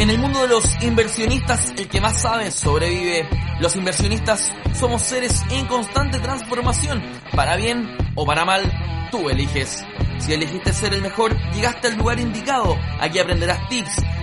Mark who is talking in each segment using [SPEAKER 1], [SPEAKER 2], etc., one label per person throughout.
[SPEAKER 1] En el mundo de los inversionistas, el que más sabe sobrevive. Los inversionistas somos seres en constante transformación. Para bien o para mal, tú eliges. Si elegiste ser el mejor, llegaste al lugar indicado. Aquí aprenderás tips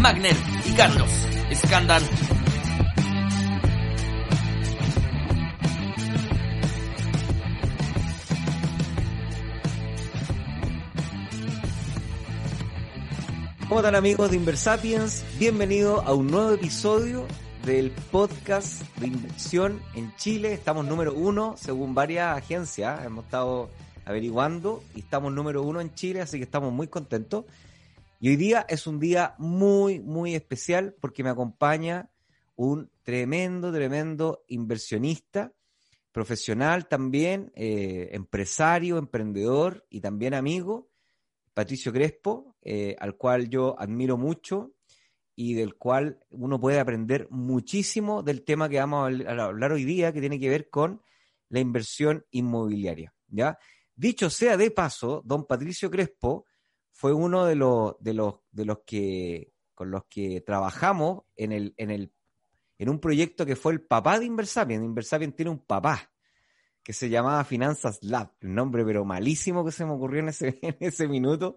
[SPEAKER 1] Magner y Carlos Escandal.
[SPEAKER 2] ¿Cómo están amigos de Inversapiens? Bienvenido a un nuevo episodio del podcast de inversión en Chile. Estamos número uno según varias agencias. Hemos estado averiguando y estamos número uno en Chile, así que estamos muy contentos. Y hoy día es un día muy, muy especial porque me acompaña un tremendo, tremendo inversionista, profesional también, eh, empresario, emprendedor y también amigo, Patricio Crespo, eh, al cual yo admiro mucho y del cual uno puede aprender muchísimo del tema que vamos a hablar hoy día, que tiene que ver con la inversión inmobiliaria. ¿ya? Dicho sea de paso, don Patricio Crespo fue uno de los, de los, de los que con los que trabajamos en el, en el, en un proyecto que fue el papá de Inversapien. Inversapien tiene un papá que se llamaba Finanzas Lab, el nombre pero malísimo que se me ocurrió en ese, en ese minuto.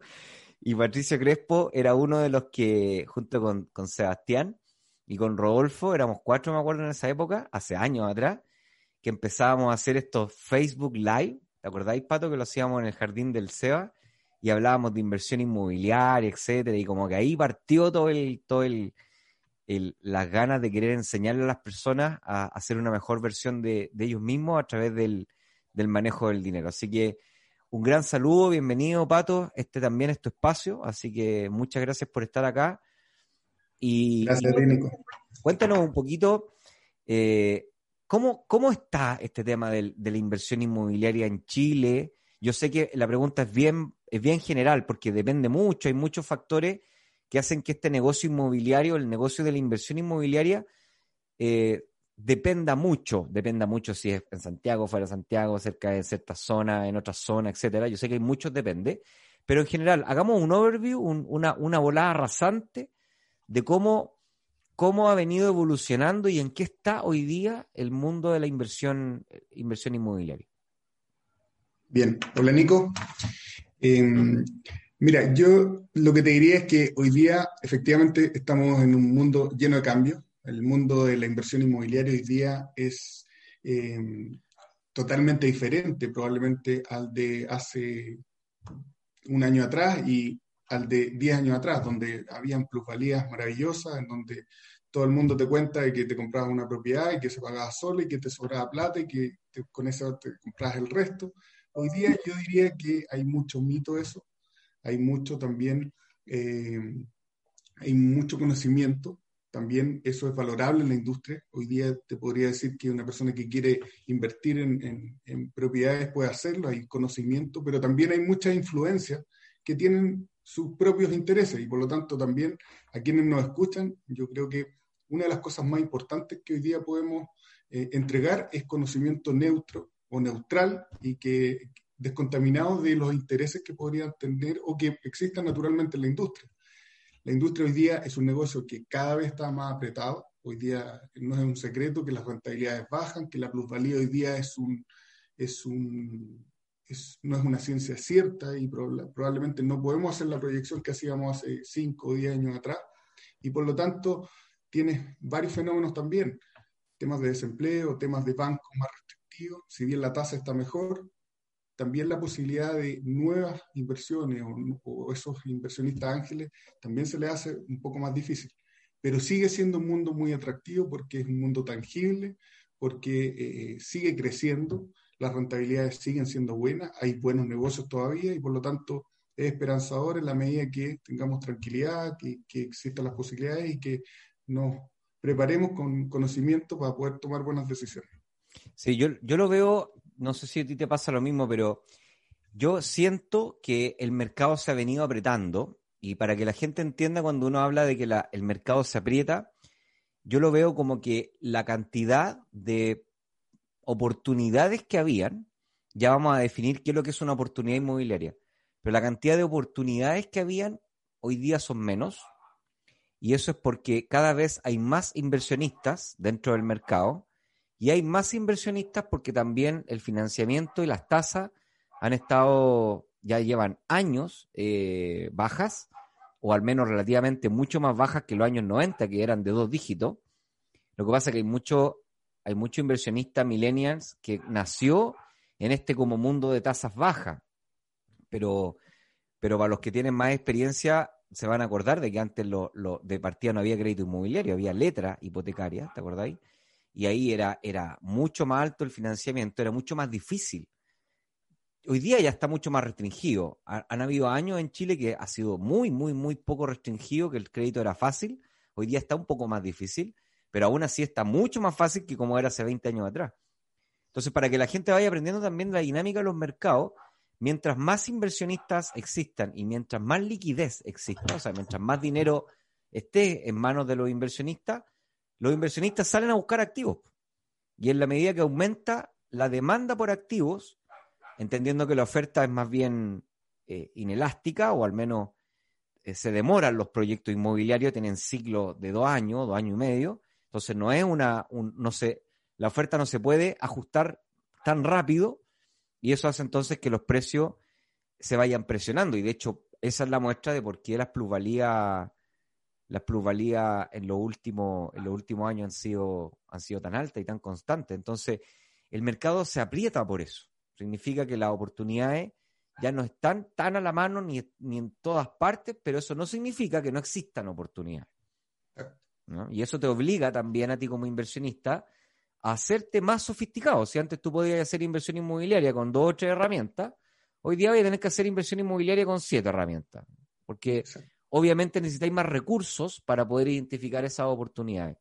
[SPEAKER 2] Y Patricio Crespo era uno de los que, junto con, con Sebastián y con Rodolfo, éramos cuatro, me acuerdo, en esa época, hace años atrás, que empezábamos a hacer estos Facebook Live. ¿Te acordáis, Pato, que lo hacíamos en el jardín del Seba? Y hablábamos de inversión inmobiliaria, etcétera, y como que ahí partió todo el, todo el, las ganas de querer enseñarle a las personas a, hacer una mejor versión de, ellos mismos a través del, manejo del dinero. Así que un gran saludo, bienvenido Pato, este también es tu espacio, así que muchas gracias por estar acá. Y,
[SPEAKER 3] gracias,
[SPEAKER 2] Cuéntanos un poquito, eh, ¿cómo, ¿cómo está este tema de la inversión inmobiliaria en Chile? Yo sé que la pregunta es bien es bien general porque depende mucho, hay muchos factores que hacen que este negocio inmobiliario, el negocio de la inversión inmobiliaria, eh, dependa mucho, dependa mucho si es en Santiago, fuera de Santiago, cerca de ciertas zonas, en otras zonas, etcétera. Yo sé que hay muchos depende, pero en general, hagamos un overview, una, una volada rasante de cómo, cómo ha venido evolucionando y en qué está hoy día el mundo de la inversión, inversión inmobiliaria.
[SPEAKER 3] Bien, hola Nico. Em, mira, yo lo que te diría es que hoy día efectivamente estamos en un mundo lleno de cambios. El mundo de la inversión inmobiliaria hoy día es em, totalmente diferente probablemente al de hace un año atrás y al de 10 años atrás, donde habían plusvalías maravillosas, en donde todo el mundo te cuenta de que te comprabas una propiedad y que se pagaba solo y que te sobraba plata y que con eso te comprabas el resto. Hoy día yo diría que hay mucho mito eso, hay mucho también, eh, hay mucho conocimiento, también eso es valorable en la industria. Hoy día te podría decir que una persona que quiere invertir en, propiedades puede hacerlo, hay conocimiento, pero también hay muchas influencias que tienen sus propios intereses y por lo tanto también a quienes nos escuchan, yo creo que una de las cosas más importantes que hoy día podemos eh, entregar es conocimiento neutro, o neutral y que descontaminado de los intereses que podrían tener o que existan naturalmente en la industria. La industria hoy día es un negocio que cada vez está más apretado. Hoy día no es un secreto que las rentabilidades bajan, que la plusvalía hoy día es un, es un, no es una ciencia cierta y probablemente no podemos hacer la proyección que hacíamos hace 5 o 10 años atrás. Y por lo tanto, tienes varios fenómenos también, temas de desempleo, temas de bancos más restrictivos, si bien la tasa está mejor, también la posibilidad de nuevas inversiones o, esos inversionistas ángeles también se le hace un poco más difícil. Pero sigue siendo un mundo muy atractivo porque es un mundo tangible, porque eh, sigue creciendo, las rentabilidades siguen siendo buenas, hay buenos negocios todavía y por lo tanto es esperanzador en la medida que tengamos tranquilidad, que, que existan las posibilidades y que nos preparemos con conocimiento para poder tomar buenas decisiones.
[SPEAKER 2] Sí, yo, yo lo veo, no sé si a ti te pasa lo mismo, pero yo siento que el mercado se ha venido apretando y para que la gente entienda cuando uno habla de que el mercado se aprieta, yo lo veo como que la cantidad de oportunidades que habían, ya vamos a definir qué es lo que es una oportunidad inmobiliaria, pero la cantidad de oportunidades que habían hoy día son menos, y eso es porque cada vez hay más inversionistas dentro del mercado, y hay más inversionistas porque también el financiamiento y las tasas han estado, ya llevan años eh, bajas, o al menos relativamente mucho más bajas que los años 90, que eran de dos dígitos. Lo que pasa es que hay mucho, hay mucho inversionista millennials que nació en este como mundo de tasas bajas, pero, pero para los que tienen más experiencia se van a acordar de que antes lo, de partida no había crédito inmobiliario, había letra hipotecaria, ¿te acordáis? Y ahí era, era mucho más alto el financiamiento, era mucho más difícil hoy día ya está mucho más restringido. Han, habido años en Chile que ha sido muy, muy, muy poco restringido, que el crédito era fácil. Hoy día está un poco más difícil, pero aún así está mucho más fácil que como era hace 20 años atrás. Entonces, para que la gente vaya aprendiendo también la dinámica de los mercados, mientras más inversionistas existan y mientras más liquidez exista, o sea, mientras más dinero esté en manos de los inversionistas, los inversionistas salen a buscar activos. Y en la medida que aumenta la demanda por activos, entendiendo que la oferta es más bien eh, inelástica o al menos eh, se demoran los proyectos inmobiliarios, tienen ciclos de dos años, dos años y medio, entonces no es una, no sé, la oferta no se puede ajustar tan rápido y eso hace entonces que los precios se vayan presionando y de hecho esa es la muestra de por qué las plusvalías las plusvalías en los últimos en los últimos años han sido han sido tan altas y tan constantes entonces el mercado se aprieta por eso Significa que las oportunidades ya no están tan a la mano ni, en todas partes, pero eso no significa que no existan oportunidades. Y eso te obliga también a ti como inversionista a hacerte más sofisticado. Si antes tú podías hacer inversión inmobiliaria con dos o tres herramientas, hoy día voy a tener que hacer inversión inmobiliaria con siete herramientas. Porque obviamente necesitáis más recursos para poder identificar esas oportunidades.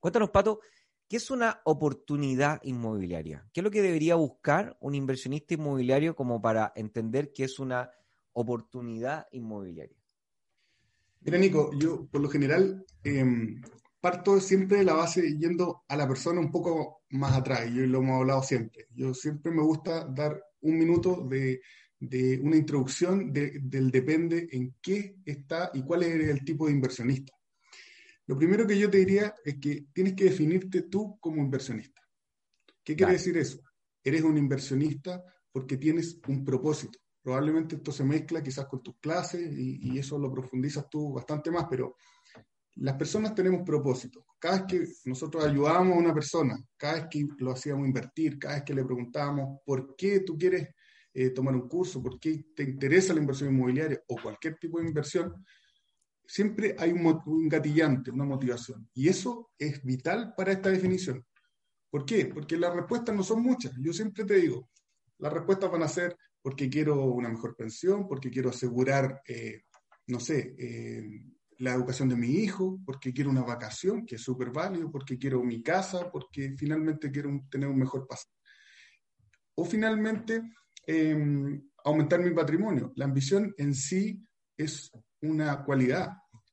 [SPEAKER 2] Cuéntanos, Pato, ¿Qué es una oportunidad inmobiliaria? ¿Qué es lo que debería buscar un inversionista inmobiliario como para entender qué es una oportunidad inmobiliaria?
[SPEAKER 3] Mira, Nico, yo por lo general em, parto siempre de la base yendo a la persona un poco más atrás, y lo hemos hablado siempre. Yo siempre me gusta dar un minuto de, una introducción del depende en qué está y cuál es el tipo de inversionista. Lo primero que yo te diría es que tienes que definirte tú como inversionista. ¿Qué quiere decir eso? Eres un inversionista porque tienes un propósito. Probablemente esto se mezcla quizás con tus clases y, eso lo profundizas tú bastante más, pero las personas tenemos propósitos. Cada vez que nosotros ayudábamos a una persona, cada vez que lo hacíamos invertir, cada vez que le preguntábamos por qué tú quieres eh, tomar un curso, por qué te interesa la inversión inmobiliaria o cualquier tipo de inversión, siempre hay un, gatillante, una motivación. Y eso es vital para esta definición. ¿Por qué? Porque las respuestas no son muchas. Yo siempre te digo, las respuestas van a ser porque quiero una mejor pensión, porque quiero asegurar, eh, no sé, eh, la educación de mi hijo, porque quiero una vacación, que es súper válido, porque quiero mi casa, porque finalmente quiero tener un mejor paso. O finalmente, em, aumentar mi patrimonio. La ambición en sí es una cualidad.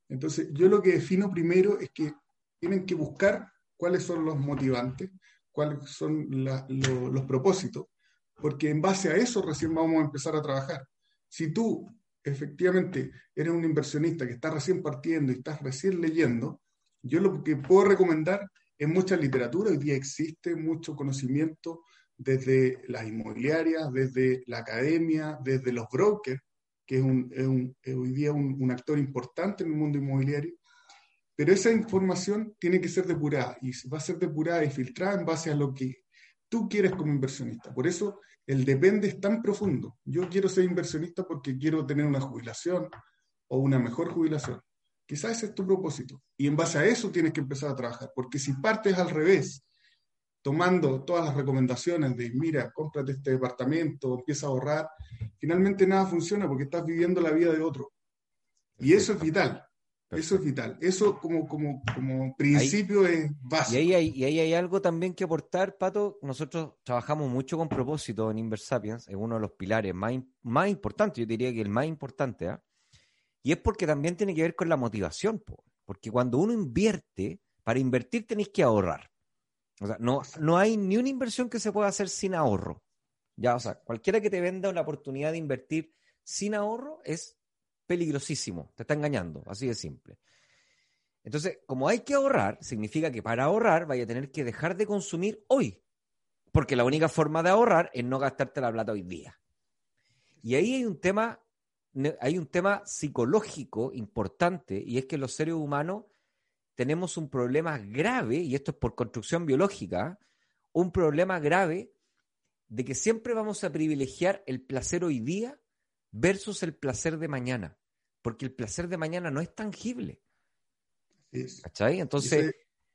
[SPEAKER 3] Entonces, yo lo que defino primero es que tienen que buscar cuáles son los motivantes, cuáles son los propósitos, porque en base a eso recién vamos a empezar a trabajar. Si tú efectivamente eres un inversionista que está recién partiendo y estás recién leyendo, yo lo que puedo recomendar es mucha literatura, hoy día existe mucho conocimiento desde las inmobiliarias, desde la academia, desde los brokers, que es, un, hoy día un, actor importante en el mundo inmobiliario, Pero esa información tiene que ser depurada y va a ser depurada y filtrada en base a lo que tú quieres como inversionista. Por eso el depende es tan profundo. Yo quiero ser inversionista porque quiero tener una jubilación o una mejor jubilación. Quizás ese es tu propósito. Y en base a eso tienes que empezar a trabajar. Porque si partes al revés, tomando todas las recomendaciones de, mira, cómprate este departamento, empieza a ahorrar, finalmente nada funciona porque estás viviendo la vida de otro. Y eso es vital. Eso es vital. Eso como, como, como principio es básico.
[SPEAKER 2] Y ahí, hay, hay algo también que aportar, Pato. Nosotros trabajamos mucho con propósito en Inversapiens, es uno de los pilares más, más importantes, yo diría que el más importante. ¿ah? Y es porque también tiene que ver con la motivación. Porque cuando uno invierte, para invertir tenéis que ahorrar. O sea, no, no hay ni una inversión que se pueda hacer sin ahorro. Ya, o sea, cualquiera que te venda una oportunidad de invertir sin ahorro es peligrosísimo, te está engañando, así de simple. Entonces, como hay que ahorrar, significa que para ahorrar vaya a tener que dejar de consumir hoy, porque la única forma de ahorrar es no gastarte la plata hoy día. Y ahí hay un tema, hay un tema psicológico importante, y es que los seres humanos tenemos un problema grave, y esto es por construcción biológica, un problema grave de que siempre vamos a privilegiar el placer hoy día versus el placer de mañana, porque el placer de mañana no es tangible. ¿Cachai? Entonces,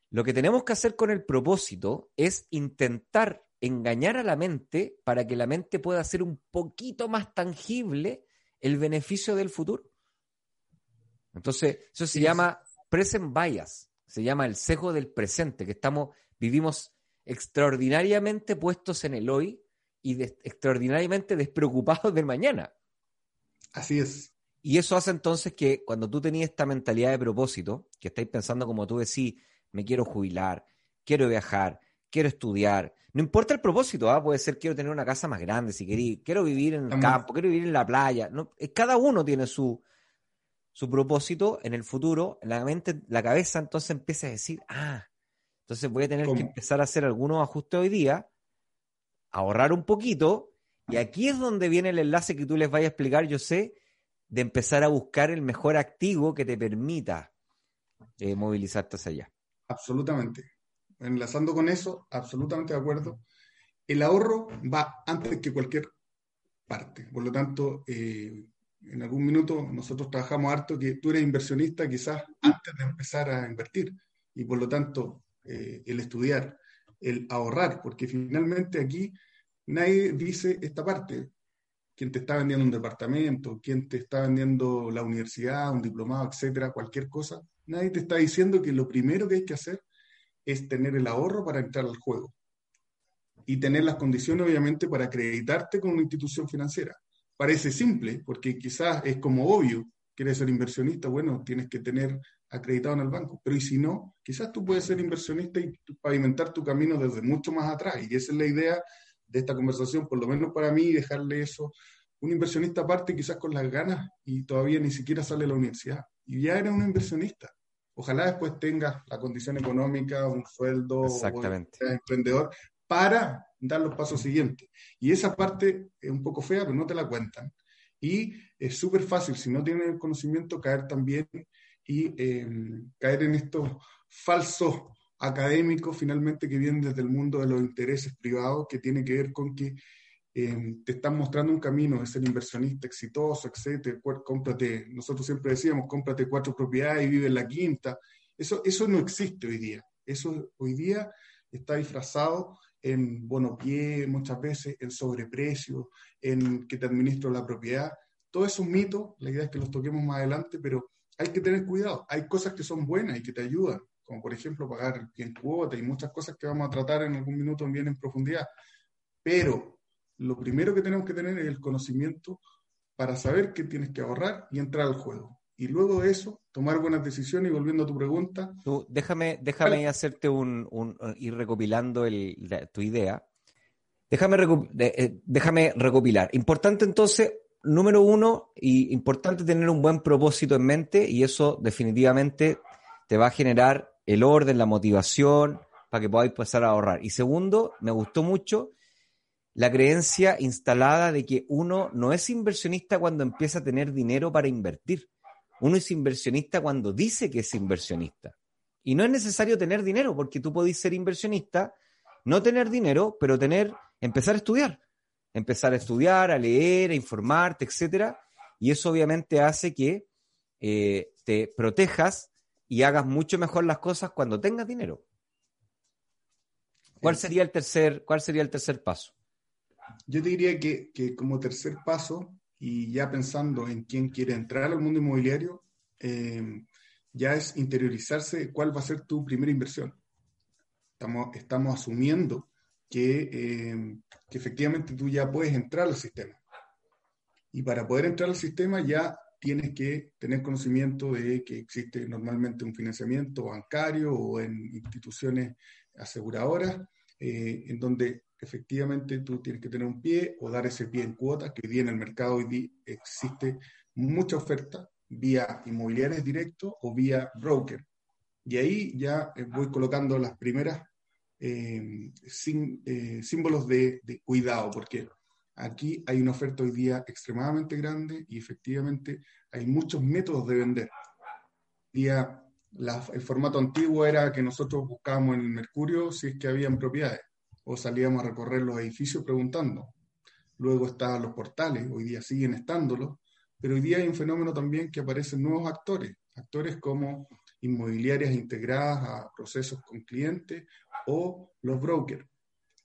[SPEAKER 2] lo que tenemos que hacer con el propósito es intentar engañar a la mente para que la mente pueda hacer un poquito más tangible el beneficio del futuro. Entonces, eso se llama present bias, se llama el sesgo del presente, que estamos, vivimos extraordinariamente puestos en el hoy y extraordinariamente despreocupados del mañana.
[SPEAKER 3] Así es.
[SPEAKER 2] Y eso hace entonces que cuando tú tenías esta mentalidad de propósito, que estáis pensando como tú decís, me quiero jubilar, quiero viajar, quiero estudiar, no importa el propósito, ¿ah? puede ser quiero tener una casa más grande, si queréis, quiero vivir en el campo, quiero vivir en la playa. No, cada uno tiene su, su propósito en el futuro, la mente, la cabeza entonces empieza a decir, ah, entonces voy a tener que empezar a hacer algunos ajustes hoy día, ahorrar un poquito y aquí es donde viene el enlace que tú les vayas a explicar, yo sé, de empezar a buscar el mejor activo que te permita eh, movilizarte hacia allá.
[SPEAKER 3] Absolutamente. Enlazando con eso, absolutamente de acuerdo. El ahorro va antes que cualquier parte. Por lo tanto, eh, en algún minuto nosotros trabajamos harto que tú eres inversionista quizás antes de empezar a invertir. Y por lo tanto, eh, el estudiar, el ahorrar, porque finalmente aquí nadie dice esta parte. Quien te está vendiendo un departamento, quien te está vendiendo la universidad, un diplomado, etcétera, cualquier cosa, nadie te está diciendo que lo primero que hay que hacer es tener el ahorro para entrar al juego y tener las condiciones, obviamente, para acreditarte con una institución financiera. Parece simple, porque quizás es como obvio, quieres ser inversionista, bueno, tienes que tener acreditado en el banco, pero y si no, quizás tú puedes ser inversionista y pavimentar tu camino desde mucho más atrás, y esa es la idea de esta conversación, por lo menos para mí, dejarle eso. Un inversionista aparte quizás con las ganas y todavía ni siquiera sale de la universidad. Y ya era un inversionista. Ojalá después tengas la condición económica, un sueldo,
[SPEAKER 2] Exactamente.
[SPEAKER 3] O emprendedor, para dar los pasos siguientes. Y esa parte es un poco fea, pero no te la cuentan. Y es súper fácil, si no tienes el conocimiento, caer también y eh, caer en estos falsos académico finalmente que viene desde el mundo de los intereses privados, que tiene que ver con que eh, te están mostrando un camino de ser inversionista exitoso, etcétera, cómprate, nosotros siempre decíamos, cómprate cuatro propiedades y vive en la quinta. Eso, eso no existe hoy día. Eso hoy día está disfrazado en bono pie, muchas veces en sobreprecio, en que te administro la propiedad. Todo es un mito, la idea es que los toquemos más adelante, pero hay que tener cuidado. Hay cosas que son buenas y que te ayudan, como por ejemplo pagar bien cuota y muchas cosas que vamos a tratar en algún minuto bien en profundidad. Pero lo primero que tenemos que tener es el conocimiento para saber que tienes que ahorrar y entrar al juego. Y luego de eso, tomar buenas decisiones y volviendo a tu pregunta.
[SPEAKER 2] Tú, déjame déjame hacerte un, ir recopilando tu idea. Déjame, eh, déjame recopilar. Importante entonces, número uno, y importante tener un buen propósito en mente y eso definitivamente te va a generar el orden, la motivación, para que podáis pasar a ahorrar. Y segundo, me gustó mucho la creencia instalada de que uno no es inversionista cuando empieza a tener dinero para invertir. Uno es inversionista cuando dice que es inversionista. Y no es necesario tener dinero, porque tú podés ser inversionista, no tener dinero, pero tener, empezar a estudiar. Empezar a estudiar, a leer, a informarte, etcétera. Y eso obviamente hace que eh, te protejas y hagas mucho mejor las cosas cuando tengas dinero. ¿Cuál sería el tercer, cuál sería el tercer paso?
[SPEAKER 3] Yo diría que, que como tercer paso, y ya pensando en quién quiere entrar al mundo inmobiliario, eh, ya es interiorizarse cuál va a ser tu primera inversión. Estamos, estamos asumiendo que, eh, que efectivamente tú ya puedes entrar al sistema. Y para poder entrar al sistema ya tienes que tener conocimiento de que existe normalmente un financiamiento bancario o en instituciones aseguradoras, eh, en donde efectivamente tú tienes que tener un pie o dar ese pie en cuotas, que hoy día en el mercado hoy día existe mucha oferta vía inmobiliarias directo o vía broker. Y ahí ya eh, voy colocando las primeras eh, símbolos de, de, cuidado, porque aquí hay una oferta hoy día extremadamente grande y efectivamente hay muchos métodos de vender. Día, el formato antiguo era que nosotros buscábamos en el Mercurio si es que habían propiedades o salíamos a recorrer los edificios preguntando. Luego estaban los portales, hoy día siguen estándolos, pero hoy día hay un fenómeno también que aparecen nuevos actores, actores como inmobiliarias integradas a procesos con clientes o los brokers.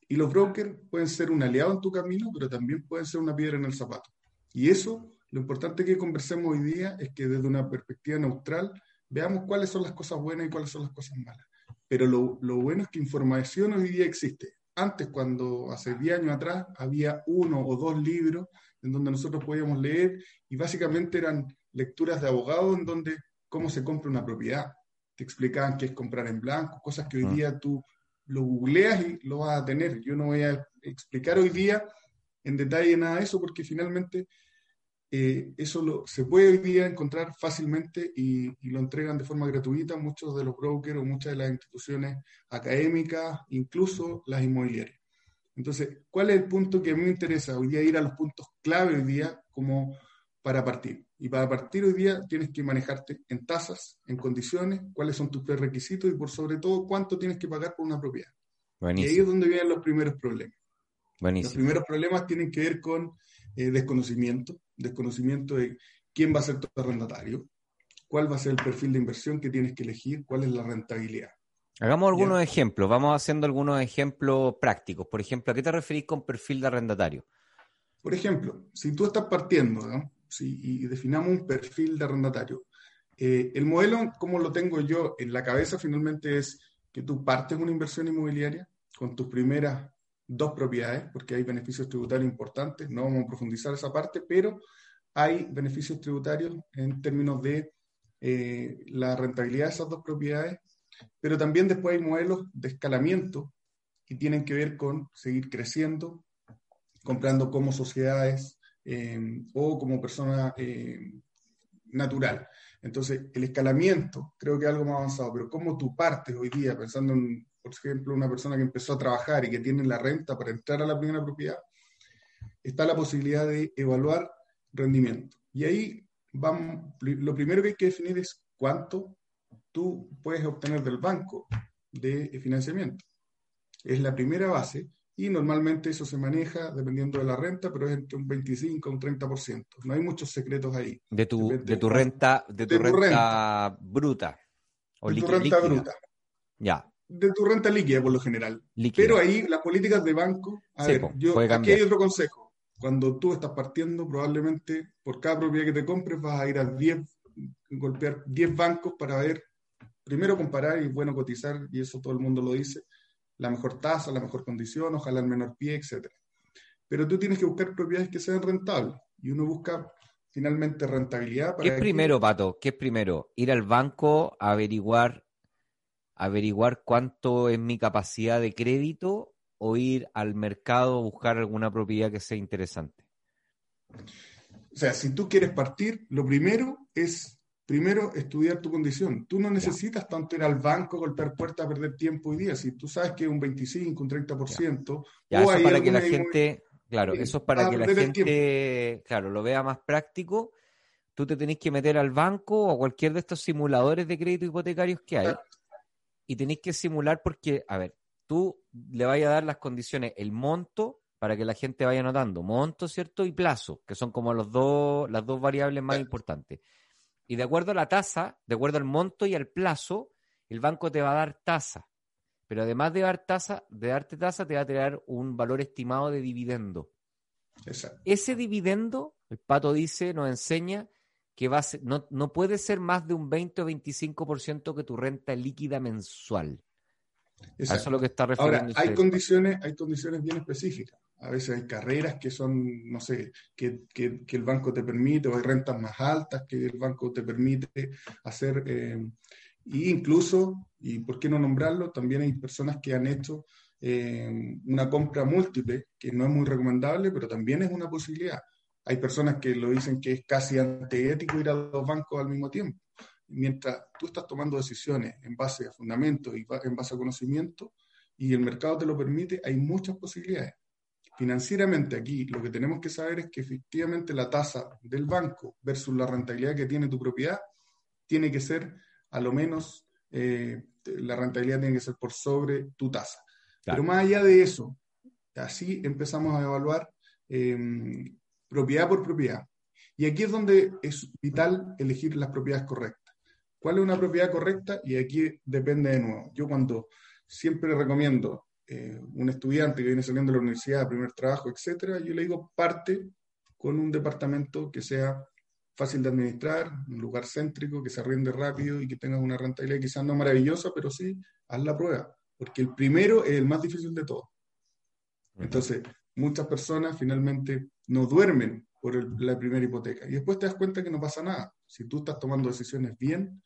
[SPEAKER 3] Y los brokers pueden ser un aliado en tu camino, pero también pueden ser una piedra en el zapato. Y eso, lo importante que conversemos hoy día es que desde una perspectiva neutral veamos cuáles son las cosas buenas y cuáles son las cosas malas. Pero lo, lo bueno es que información hoy día existe. Antes, cuando hace 10 años atrás, había uno o dos libros en donde nosotros podíamos leer y básicamente eran lecturas de abogados en donde cómo se compra una propiedad. Te explicaban qué es comprar en blanco, cosas que hoy ah. día tú lo googleas y lo vas a tener. Yo no voy a explicar hoy día en detalle nada de eso porque finalmente eh, eso lo, se puede hoy día encontrar fácilmente y, y, lo entregan de forma gratuita muchos de los brokers o muchas de las instituciones académicas, incluso las inmobiliarias. Entonces, ¿cuál es el punto que a mí me interesa? Hoy día ir a los puntos clave hoy día como para partir. Y para partir hoy día tienes que manejarte en tasas, en condiciones, cuáles son tus prerequisitos y por sobre todo cuánto tienes que pagar por una propiedad. Y ahí es donde vienen los primeros problemas. Los primeros problemas tienen que ver con eh, desconocimiento, desconocimiento de quién va a ser tu arrendatario, cuál va a ser el perfil de inversión que tienes que elegir, cuál es la rentabilidad.
[SPEAKER 2] Hagamos algunos ejemplos, vamos haciendo algunos ejemplos prácticos. Por ejemplo, ¿a qué te referís con perfil de arrendatario?
[SPEAKER 3] Por ejemplo, si tú estás partiendo ¿no? y definamos un perfil de arrendatario, eh, el modelo, como lo tengo yo en la cabeza, finalmente es que tú partes una inversión inmobiliaria con tus primeras dos propiedades, porque hay beneficios tributarios importantes, no vamos a profundizar esa parte, pero hay beneficios tributarios en términos de eh, la rentabilidad de esas dos propiedades pero también después hay modelos de escalamiento que tienen que ver con seguir creciendo, comprando como sociedades eh, o como persona eh, natural. Entonces, el escalamiento creo que es algo más avanzado, pero como tú partes hoy día, pensando en, por ejemplo, una persona que empezó a trabajar y que tiene la renta para entrar a la primera propiedad, está la posibilidad de evaluar rendimiento. Y ahí vamos, lo primero que hay que definir es cuánto tú puedes obtener del banco de financiamiento. Es la primera base y normalmente eso se maneja dependiendo de la renta, pero es entre un 25 y un 30%. No hay muchos secretos ahí.
[SPEAKER 2] De tu, de tu renta, de tu, renta, bruta.
[SPEAKER 3] O de tu renta bruta.
[SPEAKER 2] Ya.
[SPEAKER 3] De tu renta líquida, por lo general. Pero ahí las políticas de banco. A ver, yo, aquí hay otro consejo. Cuando tú estás partiendo, probablemente por cada propiedad que te compres vas a ir a 10, golpear 10 bancos para ver primero comparar y bueno cotizar, y eso todo el mundo lo dice, la mejor tasa, la mejor condición, ojalá el menor pie, etc. Pero tú tienes que buscar propiedades que sean rentables y uno busca finalmente rentabilidad.
[SPEAKER 2] ¿Qué es primero, Pato? ¿Qué es primero? Ir al banco a averiguar, averiguar cuánto es mi capacidad de crédito o ir al mercado a buscar alguna propiedad que sea interesante.
[SPEAKER 3] O sea, si tú quieres partir, lo primero es primero estudiar tu condición. Tú no necesitas tanto ir al banco, golpear puertas, perder tiempo y día. Si tú sabes que un 25, un 30%.
[SPEAKER 2] Ya, eso para que la gente, claro, eso es para que la gente, claro, lo vea más práctico. tú te tenés que meter al banco o a cualquier de estos simuladores de crédito hipotecarios que hay y tenés que simular porque, a ver, tú le vayas a dar las condiciones, el monto para que la gente vaya notando, monto, ¿cierto? Y plazo, que son como los dos, las dos variables más importantes. Y de acuerdo a la tasa, de acuerdo al monto y al plazo, el banco te va a dar tasa. Pero además de dar tasa, de darte tasa, te va a traer un valor estimado de dividendo. Ese dividendo, el pato dice, nos enseña que va no, no puede ser más de un 20 o 25% que tu renta líquida mensual.
[SPEAKER 3] Eso es lo que está refiriendo. Ahora, hay condiciones, hay condiciones bien específicas. A veces hay carreras que son, no sé, que, que, el banco te permite, o hay rentas más altas que el banco te permite hacer. Eh, y incluso, y por qué no nombrarlo, también hay personas que han hecho eh, una compra múltiple, que no es muy recomendable, pero también es una posibilidad. Hay personas que lo dicen que es casi antiético ir a dos bancos al mismo tiempo. Mientras tú estás tomando decisiones en base a fundamentos y en base a conocimiento y el mercado te lo permite, hay muchas posibilidades. Financieramente aquí lo que tenemos que saber es que efectivamente la tasa del banco versus la rentabilidad que tiene tu propiedad tiene que ser a lo menos, eh, la rentabilidad tiene que ser por sobre tu tasa. Pero más allá de eso, así empezamos a evaluar em, propiedad por propiedad. Y aquí es donde es vital elegir las propiedades correctas. ¿Cuál es una propiedad correcta? Y aquí depende de nuevo. Yo cuando siempre recomiendo eh, un estudiante que viene saliendo de la universidad, primer trabajo, etcétera, yo le digo parte con un departamento que sea fácil de administrar, un lugar céntrico, que se rinde rápido y que tenga una rentabilidad quizás no maravillosa, pero sí, haz la prueba, porque el primero es el más difícil de todos. Entonces, muchas personas finalmente no duermen por la primera hipoteca y después te das cuenta que no pasa nada. Si tú estás tomando decisiones bien,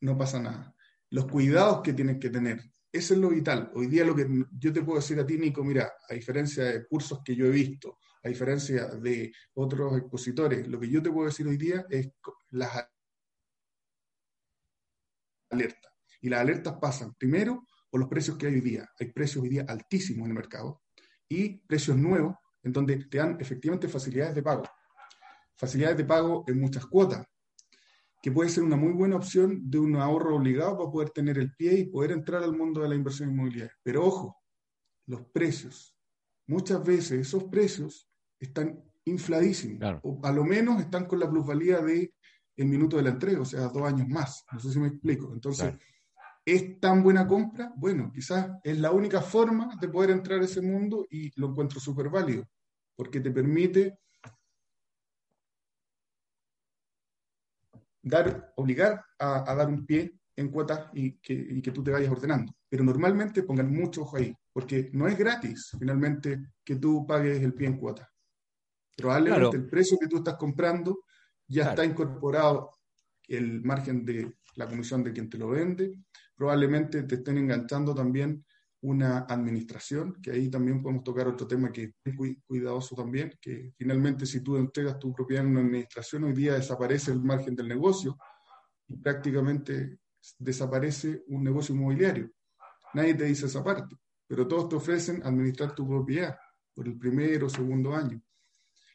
[SPEAKER 3] no pasa nada. Los cuidados que tienes que tener, eso es lo vital. Hoy día lo que yo te puedo decir a ti, Nico, mira, a diferencia de cursos que yo he visto, a diferencia de otros expositores, lo que yo te puedo decir hoy día es las alertas. Y las alertas pasan primero por los precios que hay hoy día. Hay precios hoy día altísimos en el mercado y precios nuevos en donde te dan efectivamente facilidades de pago. Facilidades de pago en muchas cuotas, que puede ser una muy buena opción de un ahorro obligado para poder tener el pie y poder entrar al mundo de la inversión inmobiliaria. Pero ojo, los precios. Muchas veces esos precios están infladísimos, o a lo menos están con la plusvalía de el minuto de la entrega, o sea, dos años más. No sé si me explico. Entonces, ¿es tan buena compra? Bueno, quizás es la única forma de poder entrar a ese mundo y lo encuentro súper válido, porque te permite dar, obligar a, dar un pie en cuotas y que, y que, tú te vayas ordenando. Pero normalmente pongan mucho ojo ahí, porque no es gratis finalmente que tú pagues el pie en cuotas. Probablemente el precio que tú estás comprando ya está incorporado el margen de la comisión de quien te lo vende. Probablemente te estén enganchando también una administración, que ahí también podemos tocar otro tema que es muy cuidadoso también, que finalmente si tú entregas tu propiedad en una administración, hoy día desaparece el margen del negocio y prácticamente desaparece un negocio inmobiliario. Nadie te dice esa parte, pero todos te ofrecen administrar tu propiedad por el primero o segundo año.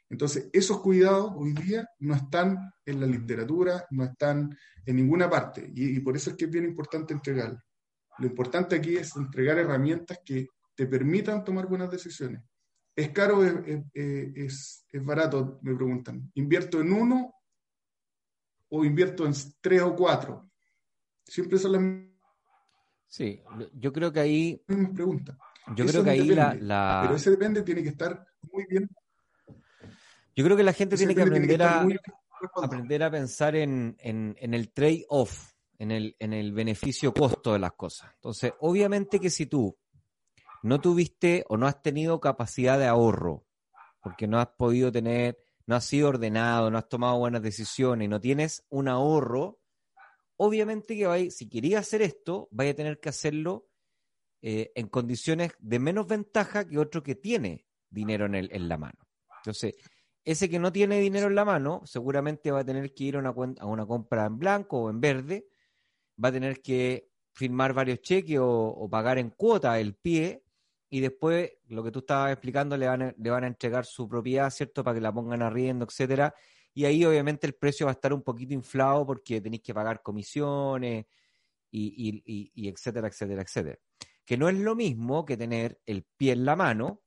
[SPEAKER 3] Entonces, esos cuidados hoy día no están en la literatura, no están en ninguna parte, y, por eso es que es bien importante entregarlo. Lo importante aquí es entregar herramientas que te permitan tomar buenas decisiones. ¿Es caro o es, barato? Me preguntan. ¿Invierto en uno o invierto en tres o cuatro? Siempre son las
[SPEAKER 2] Sí, yo creo que ahí.
[SPEAKER 3] Mismas preguntas.
[SPEAKER 2] Yo creo que ahí la,
[SPEAKER 3] Pero ese depende tiene que estar muy bien
[SPEAKER 2] yo creo que la gente tiene que aprender a, aprender a pensar en, el trade-off, en el, en el beneficio-costo de las cosas. Entonces, obviamente que si tú no tuviste o no has tenido capacidad de ahorro, porque no has podido tener, no has sido ordenado, no has tomado buenas decisiones no tienes un ahorro, obviamente que vais, si querías hacer esto, vais a tener que hacerlo eh, en condiciones de menos ventaja que otro que tiene dinero en, el, en la mano. Entonces, ese que no tiene dinero en la mano, seguramente va a tener que ir a una, a una compra en blanco o en verde, va a tener que firmar varios cheques o, pagar en cuota el pie y después, lo que tú estabas explicando, le van, a, le van a entregar su propiedad, ¿cierto? Para que la pongan arriendo, etcétera. y ahí obviamente el precio va a estar un poquito inflado porque tenéis que pagar comisiones y, etcétera, etcétera, etcétera. Que no es lo mismo que tener el pie en la mano,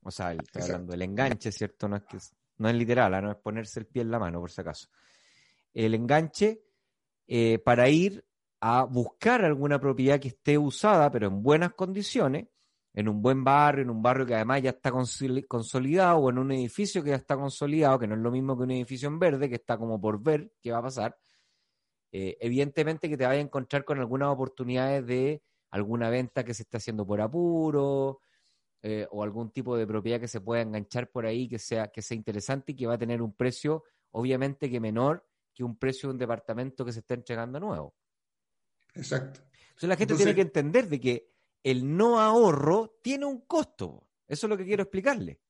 [SPEAKER 2] o sea, estoy hablando del enganche, ¿cierto? No es, que, no es literal, ¿ah? no es ponerse el pie en la mano, por si acaso. El enganche eh, para ir a buscar alguna propiedad que esté usada, pero en buenas condiciones, en un buen barrio, en un barrio que además ya está consolidado, o en un edificio que ya está consolidado, que no es lo mismo que un edificio en verde, que está como por ver qué va a pasar, eh, evidentemente que te vaya a encontrar con algunas oportunidades de alguna venta que se está haciendo por apuro, eh, o algún tipo de propiedad que se pueda enganchar por ahí, que sea, que sea interesante y que va a tener un precio, obviamente que menor que un precio de un departamento que se está entregando nuevo.
[SPEAKER 3] Exacto.
[SPEAKER 2] Entonces la gente tiene que entender de que el no ahorro tiene un costo. Eso es lo que quiero explicarle.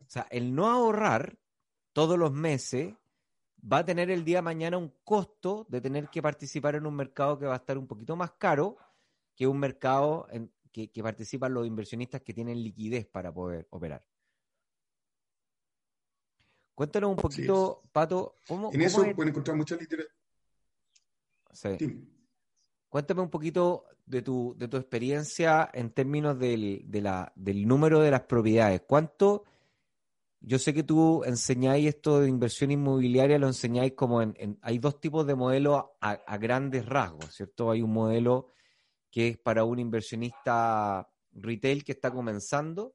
[SPEAKER 2] O sea, el no ahorrar todos los meses va a tener el día de mañana un costo de tener que participar en un mercado que va a estar un poquito más caro que un mercado en que, participan los inversionistas que tienen liquidez para poder operar. Cuéntanos un poquito, Pato,
[SPEAKER 3] ¿cómo, En eso pueden encontrar mucha literatura.
[SPEAKER 2] Sí. Cuéntame un poquito de tu, de tu experiencia en términos del, de la, del número de las propiedades. ¿Cuánto? Yo sé que tú enseñáis esto de inversión inmobiliaria, lo enseñáis como en, hay dos tipos de modelos a, grandes rasgos, ¿cierto? Hay un modelo que es para un inversionista retail que está comenzando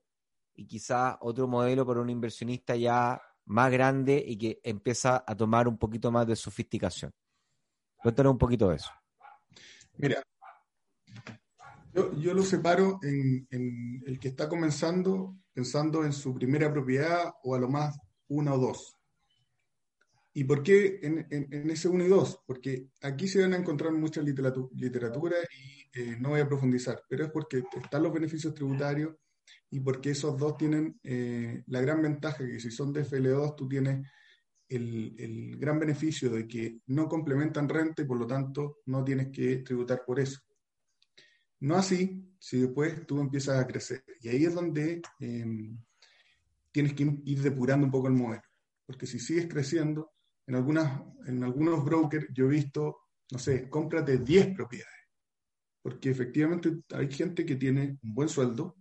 [SPEAKER 2] y quizá otro modelo para un inversionista ya más grande y que empieza a tomar un poquito más de sofisticación. Cuéntanos un poquito de eso.
[SPEAKER 3] Mira, yo, lo separo en, el que está comenzando pensando en su primera propiedad o a lo más una o dos. ¿Y por qué en, ese uno y dos? Porque aquí se van a encontrar mucha literatura, y eh, no voy a profundizar, pero es porque están los beneficios tributarios y porque esos dos tienen eh, la gran ventaja que si son de FL2 tú tienes el, gran beneficio de que no complementan renta y por lo tanto no tienes que tributar por eso. No así si después tú empiezas a crecer. Y ahí es donde em, tienes que ir depurando un poco el modelo. Porque si sigues creciendo, en, algunas, en algunos brokers yo he visto, no sé, cómprate 10 propiedades. Porque efectivamente hay gente que tiene un buen sueldo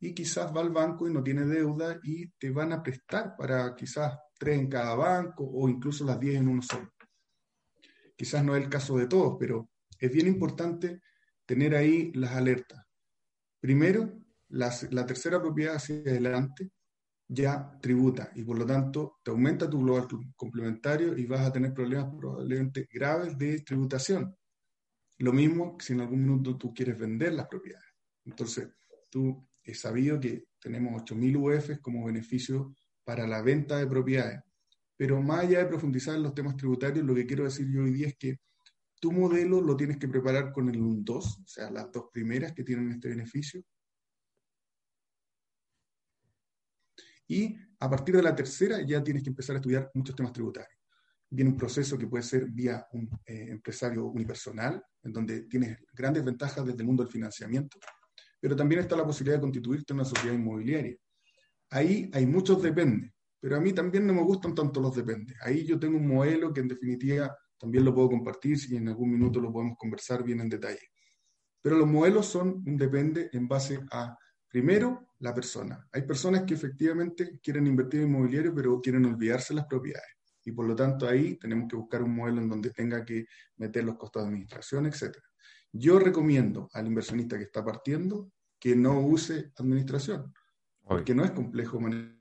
[SPEAKER 3] y quizás va al banco y no tiene deuda y te van a prestar para quizás tres en cada banco o incluso las diez en uno solo. Quizás no es el caso de todos, pero es bien importante tener ahí las alertas. Primero, la tercera propiedad hacia adelante ya tributa y por lo tanto te aumenta tu global complementario y vas a tener problemas probablemente graves de tributación. Lo mismo si en algún minuto tú quieres vender las propiedades. Entonces, tú es sabido que tenemos 8.000 UFs como beneficio para la venta de propiedades. Pero más allá de profundizar en los temas tributarios, lo que quiero decir yo hoy día es que tu modelo lo tienes que preparar con el 2, o sea, las dos primeras que tienen este beneficio. Y a partir de la tercera ya tienes que empezar a estudiar muchos temas tributarios. Viene un proceso que puede ser vía un eh, empresario unipersonal, en donde tienes grandes ventajas desde el mundo del financiamiento, pero también está la posibilidad de constituirte en una sociedad inmobiliaria ahí hay muchos depende, pero a mí también no me gustan tanto los depende. Ahí yo tengo un modelo que en definitiva también lo puedo compartir si en algún minuto lo podemos conversar bien en detalle. Pero los modelos son un depende en base a, primero, la persona. Hay personas que efectivamente quieren invertir en inmobiliario, pero quieren olvidarse las propiedades. Y por lo tanto ahí tenemos que buscar un modelo en donde tenga que meter los costos de administración, etc. Yo recomiendo al inversionista que está partiendo que no use administración porque no es complejo manejar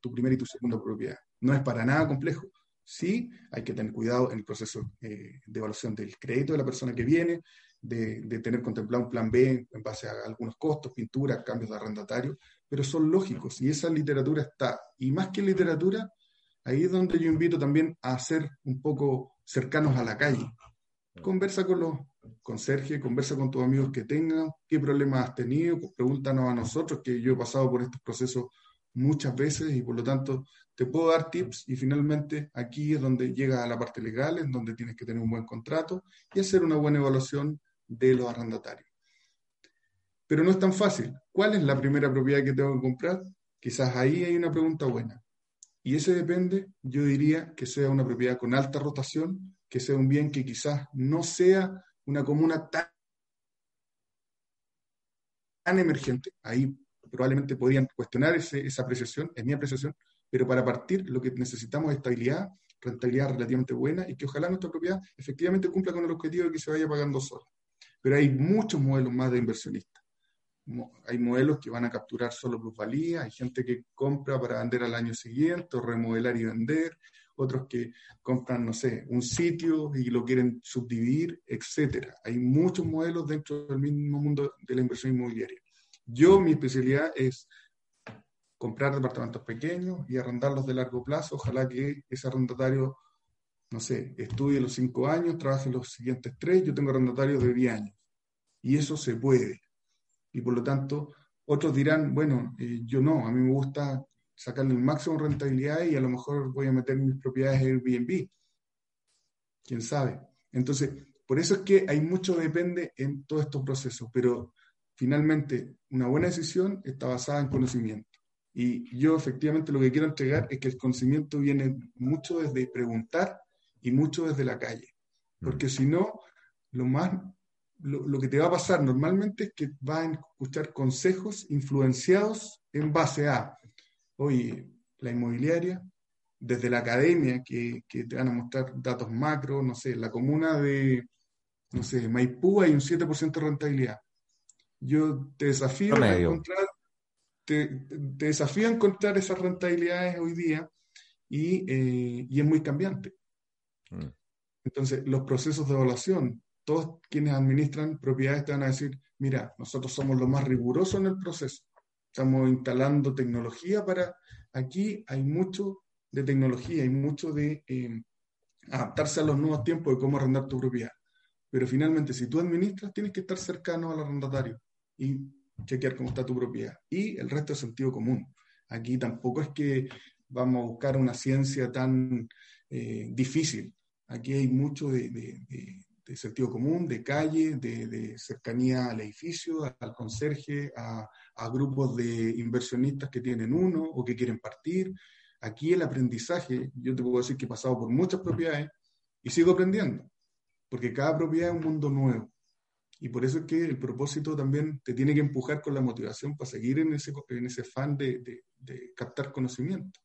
[SPEAKER 3] tu primera y tu segunda propiedad. No es para nada complejo. Sí, hay que tener cuidado en el proceso eh, de evaluación del crédito de la persona que viene, de, tener contemplado un plan B en base a algunos costos, pinturas, cambios de arrendatario, pero son lógicos y esa literatura está. Y más que literatura, ahí es donde yo invito también a ser un poco cercanos a la calle. Conversa con los con Sergio, conversa con tus amigos que tengan, qué problemas has tenido, pregúntanos a nosotros, que yo he pasado por estos procesos muchas veces y por lo tanto te puedo dar tips y finalmente aquí es donde llega a la parte legal, en donde tienes que tener un buen contrato y hacer una buena evaluación de los arrendatarios. Pero no es tan fácil. ¿Cuál es la primera propiedad que tengo que comprar? Quizás ahí hay una pregunta buena. Y ese depende, yo diría, que sea una propiedad con alta rotación, que sea un bien que quizás no sea una comuna tan, emergente. Ahí probablemente podrían cuestionar esa apreciación, es mi apreciación, pero para partir lo que necesitamos es estabilidad, rentabilidad relativamente buena y que ojalá nuestra propiedad efectivamente cumpla con el objetivo de que se vaya pagando sola. Pero hay muchos modelos más de inversionistas. Hay modelos que van a capturar solo plusvalía, hay gente que compra para vender al año siguiente remodelar y vender, otros que compran, no sé, un sitio y lo quieren subdividir, etcétera. Hay muchos modelos dentro del mismo mundo de la inversión inmobiliaria. Yo, mi especialidad es comprar departamentos pequeños y arrendarlos de largo plazo. Ojalá que ese arrendatario, no sé, estudie los cinco años, trabaje los siguientes tres. Yo tengo arrendatarios de 10 años. Y eso se puede. Y por lo tanto, otros dirán, bueno, eh, yo no, a mí me gusta sacarle el máximo rentabilidad y a lo mejor voy a meter mis propiedades en Airbnb. ¿Quién sabe? Entonces, por eso es que hay mucho depende en todos estos procesos, pero finalmente una buena decisión está basada en conocimiento. Y yo efectivamente lo que quiero entregar es que el conocimiento viene mucho desde preguntar y mucho desde la calle. Porque si no, lo más lo, lo, que te va a pasar normalmente es que vas a escuchar consejos influenciados en base a Oye, la inmobiliaria, desde la academia, que, que, te van a mostrar datos macro, no sé, la comuna de, no sé, Maipú hay un 7% de rentabilidad. Yo te desafío a encontrar, te, te, desafío a encontrar esas rentabilidades hoy día y, eh, y es muy cambiante. Mm. Entonces, los procesos de evaluación, todos quienes administran propiedades te van a decir, mira, nosotros somos los más rigurosos en el proceso estamos instalando tecnología para... Aquí hay mucho de tecnología, hay mucho de eh, adaptarse a los nuevos tiempos de cómo arrendar tu propiedad. Pero finalmente, si tú administras, tienes que estar cercano al arrendatario y chequear cómo está tu propiedad. Y el resto es sentido común. Aquí tampoco es que vamos a buscar una ciencia tan eh, difícil. Aquí hay mucho de, de sentido común, de calle, de, cercanía al edificio, al conserje, a, grupos de inversionistas que tienen uno o que quieren partir. Aquí el aprendizaje, yo te puedo decir que he pasado por muchas propiedades y sigo aprendiendo, porque cada propiedad es un mundo nuevo. Y por eso es que el propósito también te tiene que empujar con la motivación para seguir en ese, en ese fan de captar conocimiento.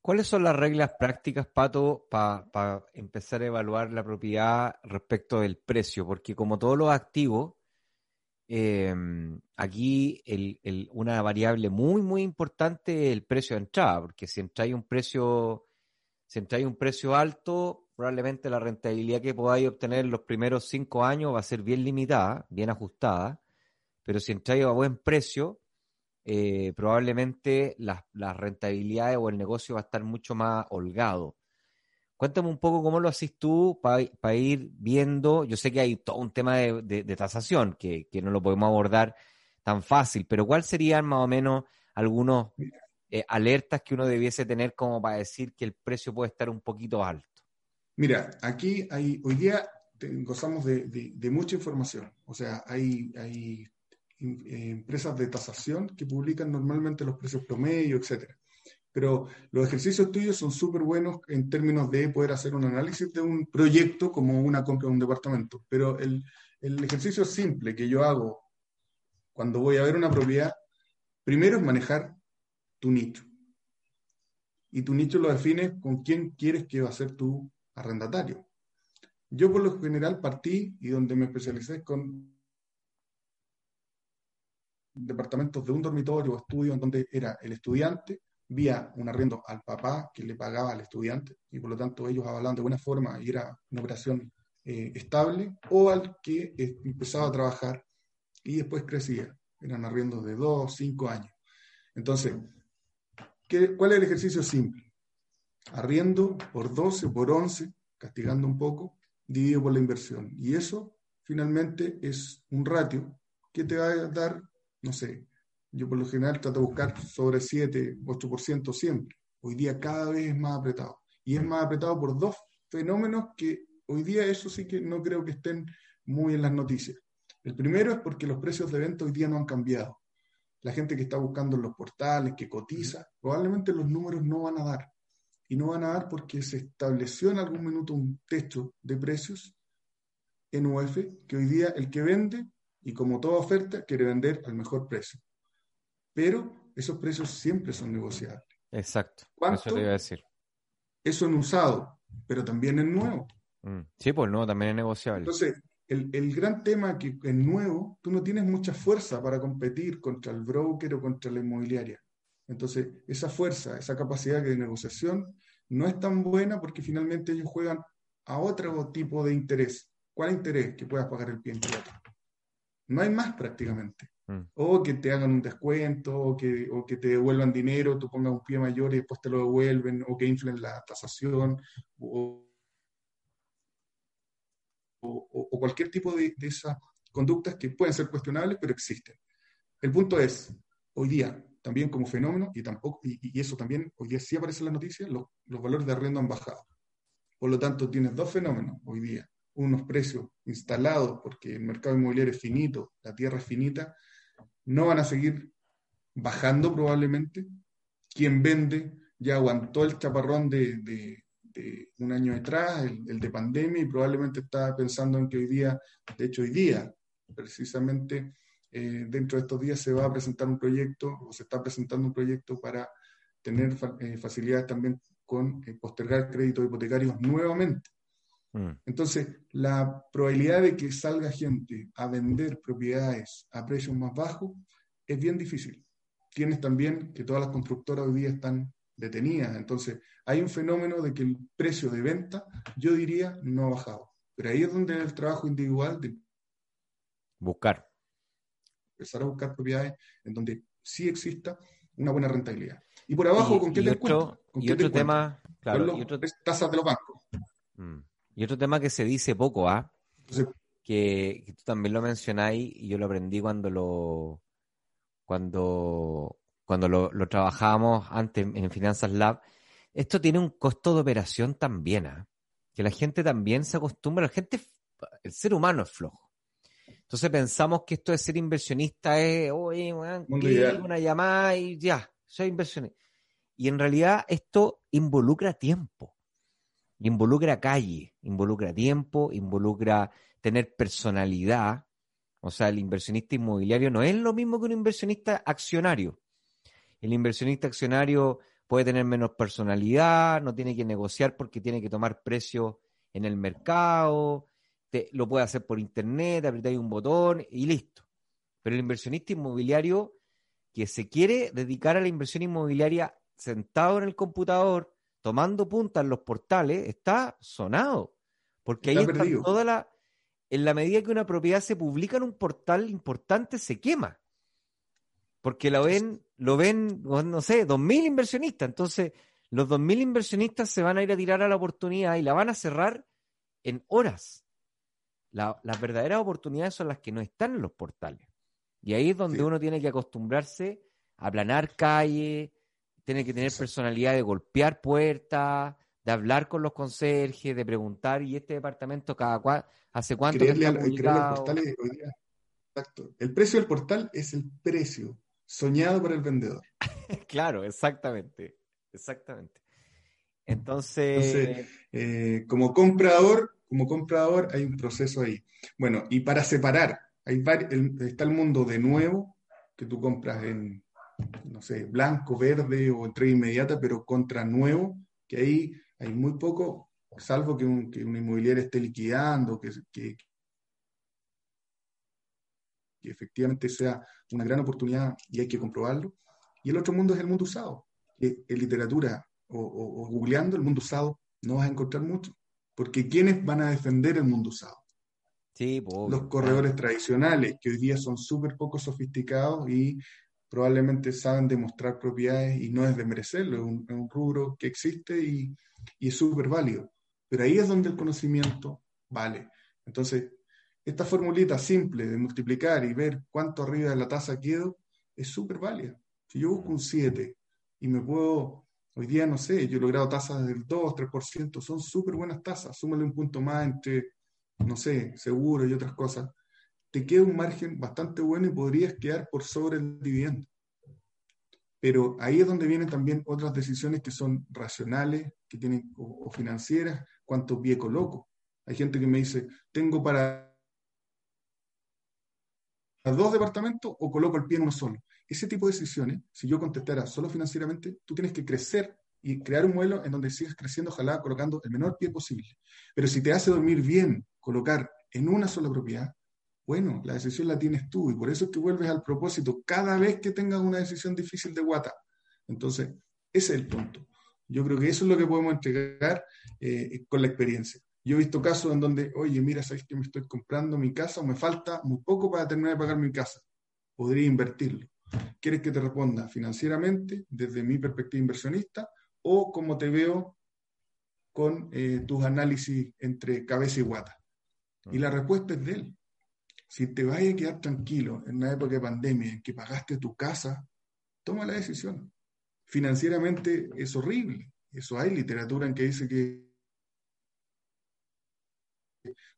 [SPEAKER 2] ¿Cuáles son las reglas prácticas, Pato, para empezar a evaluar la propiedad respecto del precio? Porque como todos los activos, em, aquí una variable muy, muy importante es el precio de entrada, porque si entráis un precio, si entráis un precio alto, probablemente la rentabilidad que podáis obtener en los primeros cinco años va a ser bien limitada, bien ajustada, pero si entráis a buen precio, eh, probablemente las, rentabilidades o el negocio va a estar mucho más holgado. Cuéntame un poco cómo lo haces tú para ir viendo. Yo sé que hay todo un tema de, tasación que, no lo podemos abordar tan fácil, pero ¿cuál serían más o menos algunos eh, alertas que uno debiese tener como para decir que el precio puede estar un poquito alto?
[SPEAKER 3] Mira, aquí hay, hoy día gozamos de, mucha información. O sea, hay, hay eh, empresas de tasación que publican normalmente los precios promedio, etcétera. Pero los ejercicios tuyos son súper buenos en términos de poder hacer un análisis de un proyecto como una compra de un departamento. Pero el, el ejercicio simple que yo hago cuando voy a ver una propiedad, primero es manejar tu nicho. Y tu nicho lo defines con quién quieres que va a ser tu arrendatario. Yo por lo general partí y donde me especialicé con departamentos de un dormitorio o estudio en donde era el estudiante, vía un arriendo al papá que le pagaba al estudiante y por lo tanto ellos avalaban de buena forma y era una operación eh, estable, o al que eh, empezaba a trabajar y después crecía. Eran arriendos de dos, cinco años. Entonces, ¿qué, ¿cuál es el ejercicio simple? Arriendo por 12, por 11, castigando un poco, dividido por la inversión. Y eso finalmente es un ratio que te va a dar no sé, yo por lo general trato de buscar sobre 7, 8% siempre. Hoy día cada vez es más apretado. Y es más apretado por dos fenómenos que hoy día eso sí que no creo que estén muy en las noticias. El primero es porque los precios de venta hoy día no han cambiado. La gente que está buscando en los portales, que cotiza, probablemente los números no van a dar. y no van a dar porque se estableció en algún minuto un techo de precios en UF que hoy día el que vende, y como toda oferta, quiere vender al mejor precio. Pero esos precios siempre son negociables.
[SPEAKER 2] Exacto.
[SPEAKER 3] ¿Cuánto?
[SPEAKER 2] Eso te iba a decir.
[SPEAKER 3] Eso en usado, pero también en nuevo.
[SPEAKER 2] Mm. Sí, pues no, también es negociable.
[SPEAKER 3] Entonces, el, el, gran tema que en nuevo, tú no tienes mucha fuerza para competir contra el broker o contra la inmobiliaria. Entonces, esa fuerza, esa capacidad de negociación no es tan buena porque finalmente ellos juegan a otro tipo de interés. ¿Cuál interés? Que puedas pagar el pie en No hay más prácticamente. Mm. O que te hagan un descuento, o que, o que te devuelvan dinero, tú pongas un pie mayor y después te lo devuelven, o que inflen la tasación, o, o cualquier tipo de, de esas conductas que pueden ser cuestionables, pero existen. El punto es, hoy día, también como fenómeno, y, tampoco, y, eso también hoy día sí aparece en las noticias, los, los valores de arriendo han bajado. Por lo tanto, tienes dos fenómenos hoy día. Unos precios instalados, porque el mercado inmobiliario es finito, la tierra es finita, no van a seguir bajando probablemente. Quien vende ya aguantó el chaparrón de, de, un año atrás, el, de pandemia, y probablemente está pensando en que hoy día, de hecho hoy día, precisamente eh, dentro de estos días se va a presentar un proyecto o se está presentando un proyecto para tener eh, facilidades también con eh, postergar créditos hipotecarios nuevamente. Mm. Entonces, la probabilidad de que salga gente a vender propiedades a precios más bajos es bien difícil. Tienes también que todas las constructoras hoy día están detenidas. Entonces, hay un fenómeno de que el precio de venta, yo diría, no ha bajado. Pero ahí es donde el trabajo individual de
[SPEAKER 2] buscar
[SPEAKER 3] empezar a buscar propiedades en donde sí exista una buena rentabilidad. Y por abajo, ¿con qué te
[SPEAKER 2] otro,
[SPEAKER 3] ¿Con
[SPEAKER 2] y otro tema, claro,
[SPEAKER 3] los,
[SPEAKER 2] y otro,
[SPEAKER 3] tasas de los bancos.
[SPEAKER 2] Mm. Y otro tema que se dice poco, ¿ah?
[SPEAKER 3] ¿eh?
[SPEAKER 2] Que, que, tú también lo mencionáis y yo lo aprendí cuando lo cuando cuando lo, lo trabajábamos antes en Finanzas Lab. Esto tiene un costo de operación también, ¿ah? Que la gente también se acostumbra, la gente, el ser humano es flojo. Entonces pensamos que esto de ser inversionista es, oye, una llamada y ya, soy inversionista. Y en realidad esto involucra tiempo, involucra calle, involucra tiempo, involucra tener personalidad. O sea, el inversionista inmobiliario no es lo mismo que un inversionista accionario. El inversionista accionario puede tener menos personalidad, no tiene que negociar porque tiene que tomar precio en el mercado, lo puede hacer por internet, apretáis un botón y listo. Pero el inversionista inmobiliario que se quiere dedicar a la inversión inmobiliaria sentado en el computador, tomando punta en los portales, está sonado. Porque ahí está toda la. En la medida que una propiedad se publica en un portal importante, se quema. Porque lo ven, lo ven, no sé, dos mil inversionistas. Entonces, los dos mil inversionistas se van a ir a tirar a la oportunidad y la van a cerrar en horas. La, las verdaderas oportunidades son las que no están en los portales. Y ahí es donde sí. uno tiene que acostumbrarse a aplanar calle, tiene que tener personalidad de golpear puertas, de hablar con los conserjes, de preguntar, ¿y este departamento cada cual, hace cuánto
[SPEAKER 3] creerle, hoy día. Exacto. El precio del portal es el precio soñado por el vendedor.
[SPEAKER 2] claro, exactamente. Exactamente. Entonces,
[SPEAKER 3] Entonces eh, como comprador, como comprador hay un proceso ahí. Bueno, y para separar, hay el, está el mundo de nuevo, que tú compras en, no sé, blanco, verde o entrega inmediata, pero contra nuevo, que ahí hay muy poco, salvo que, un, que una inmobiliaria esté liquidando, que, que, que efectivamente sea una gran oportunidad y hay que comprobarlo. Y el otro mundo es el mundo usado, en literatura o, o, o googleando el mundo usado no vas a encontrar mucho. Porque ¿quiénes van a defender el mundo usado?
[SPEAKER 2] Sí, pues,
[SPEAKER 3] Los corredores tradicionales, que hoy día son súper poco sofisticados y probablemente saben demostrar propiedades y no es de merecerlo, es un, rubro que existe y, y es súper válido. Pero ahí es donde el conocimiento vale. Entonces, esta formulita simple de multiplicar y ver cuánto arriba de la tasa quedo es súper válida. Si yo busco un 7 y me puedo Hoy día, no sé, yo he logrado tasas del 2, 3%, son súper buenas tasas. Súmale un punto más entre, no sé, seguro y otras cosas. Te queda un margen bastante bueno y podrías quedar por sobre el dividendo. Pero ahí es donde vienen también otras decisiones que son racionales, que tienen, o, financieras, cuánto pie coloco. Hay gente que me dice, tengo para dos departamentos o coloco el pie en uno solo. Ese tipo de decisiones, si yo contestara solo financieramente, tú tienes que crecer y crear un modelo en donde sigas creciendo, ojalá colocando el menor pie posible. Pero si te hace dormir bien colocar en una sola propiedad, bueno, la decisión la tienes tú y por eso es que vuelves al propósito cada vez que tengas una decisión difícil de guata. Entonces, ese es el punto. Yo creo que eso es lo que podemos entregar eh, con la experiencia. Yo he visto casos en donde, oye, mira, sabes que me estoy comprando mi casa o me falta muy poco para terminar de pagar mi casa. Podría invertirlo. ¿Quieres que te responda financieramente, desde mi perspectiva inversionista, o como te veo con eh, tus análisis entre cabeza y guata? Y la respuesta es de él. Si te vas a quedar tranquilo en una época de pandemia en que pagaste tu casa, toma la decisión. Financieramente es horrible. Eso hay literatura en que dice que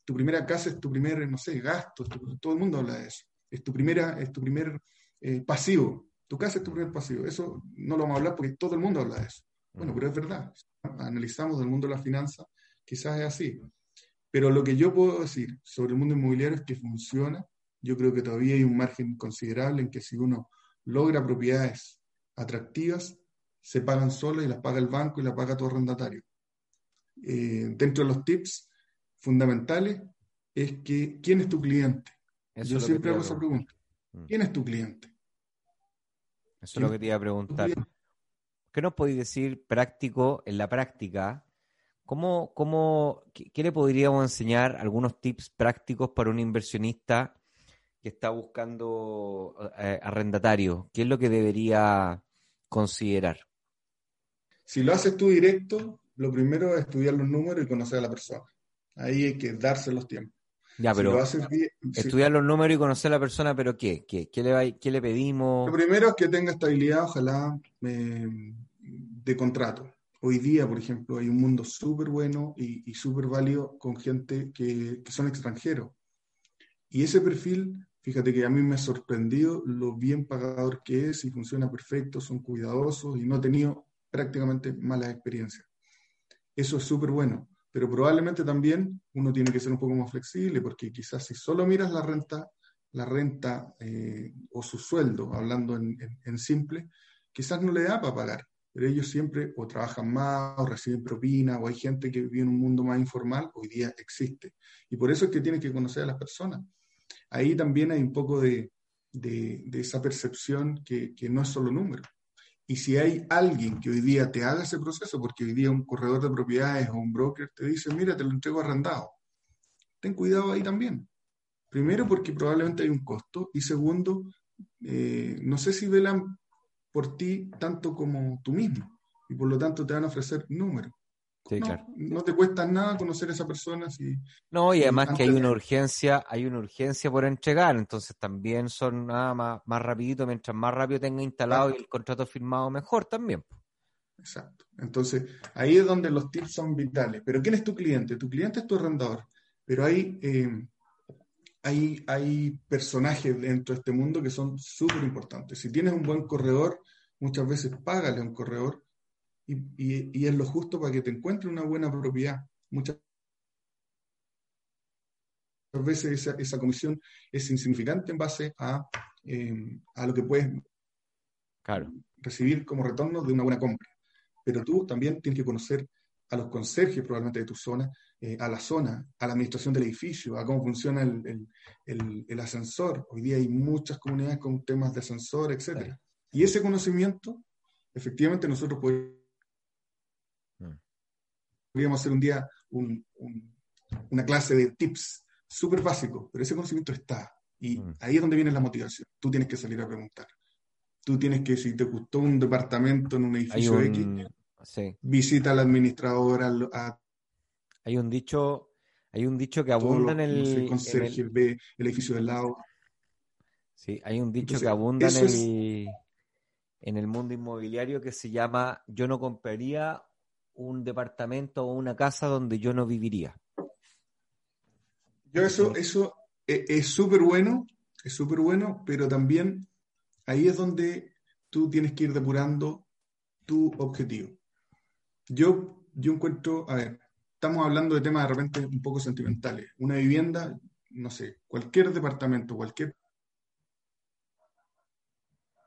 [SPEAKER 3] tu primera casa es tu primer, no sé, gasto, todo el mundo habla de eso. Es tu primera, es tu primer eh, pasivo. Tu casa es tu primer pasivo. Eso no lo vamos a hablar porque todo el mundo habla de eso. Bueno, pero es verdad. Analizamos el mundo de la finanza, quizás es así. Pero lo que yo puedo decir sobre el mundo inmobiliario es que funciona. Yo creo que todavía hay un margen considerable en que si uno logra propiedades atractivas, se pagan solas y las paga el banco y las paga todo arrendatario. Eh, dentro de los tips, fundamentales es que ¿quién es tu cliente? Yo siempre hago esa pregunta. Mm. ¿Quién es tu cliente?
[SPEAKER 2] Eso es lo que te iba a preguntar. ¿Qué nos podéis decir práctico, en la práctica? ¿Cómo, cómo, qué, le podríamos enseñar algunos tips prácticos para un inversionista que está buscando eh, arrendatario? ¿Qué es lo que debería considerar?
[SPEAKER 3] Si lo haces tú directo, lo primero es estudiar los números y conocer a la persona. Ahí hay que darse los tiempos.
[SPEAKER 2] Ya, pero estudiar los números y conocer a la persona, pero ¿qué? ¿Qué, qué, le, qué le pedimos?
[SPEAKER 3] Lo primero es que tenga estabilidad, ojalá, de contrato. Hoy día, por ejemplo, hay un mundo súper bueno y, y súper válido con gente que, son extranjeros. Y ese perfil, fíjate que a mí me ha sorprendido lo bien pagador que es y funciona perfecto, son cuidadosos y no he tenido prácticamente malas experiencias. Eso es súper bueno pero probablemente también uno tiene que ser un poco más flexible porque quizás si solo miras la renta, la renta eh, o su sueldo, hablando en, simple, quizás no le da para pagar, pero ellos siempre o trabajan más o reciben propina o hay gente que vive en un mundo más informal, hoy día existe. Y por eso es que tienes que conocer a las personas. Ahí también hay un poco de, de, esa percepción que, que no es solo número. Y si hay alguien que hoy día te haga ese proceso, porque hoy día un corredor de propiedades o un broker te dice, mira, te lo entrego arrendado, ten cuidado ahí también. Primero porque probablemente hay un costo y segundo, eh, no sé si velan por ti tanto como tú mismo y por lo tanto te van a ofrecer números no, te cuesta nada conocer a esa persona. Si,
[SPEAKER 2] no, y además que hay una urgencia, hay una urgencia por entregar, entonces también son nada más, más rapidito, mientras más rápido tenga instalado y el contrato firmado, mejor también.
[SPEAKER 3] Exacto. Entonces, ahí es donde los tips son vitales. Pero ¿quién es tu cliente? Tu cliente es tu arrendador. Pero hay, eh, hay, hay personajes dentro de este mundo que son súper importantes. Si tienes un buen corredor, muchas veces págale a un corredor y, es lo justo para que te encuentres una buena propiedad. Muchas veces esa, comisión es insignificante en base a, em, a lo que puedes recibir como retorno de una buena compra. Pero tú también tienes que conocer a los conserjes probablemente de tu zona, eh, a la zona, a la administración del edificio, a cómo funciona el, el, ascensor. Hoy día hay muchas comunidades con temas de ascensor, etc. Y ese conocimiento, efectivamente nosotros podemos podríamos hacer un día una clase de tips súper básicos, pero ese conocimiento está. Y mm. ahí es donde viene la motivación. Tú tienes que salir a preguntar. Tú tienes que, si te gustó un departamento en un edificio X, visita al administrador.
[SPEAKER 2] Hay un dicho, hay un dicho que abunda en el.
[SPEAKER 3] conserje, ve el edificio del lado.
[SPEAKER 2] Sí, hay un dicho que abunda en el, en el mundo inmobiliario que se llama Yo no compraría un departamento o una casa donde yo no viviría.
[SPEAKER 3] Yo eso, eso es súper bueno, es súper bueno, pero también ahí es donde tú tienes que ir depurando tu objetivo. Yo, yo encuentro, a ver, estamos hablando de temas de repente un poco sentimentales. Una vivienda, no sé, cualquier departamento, cualquier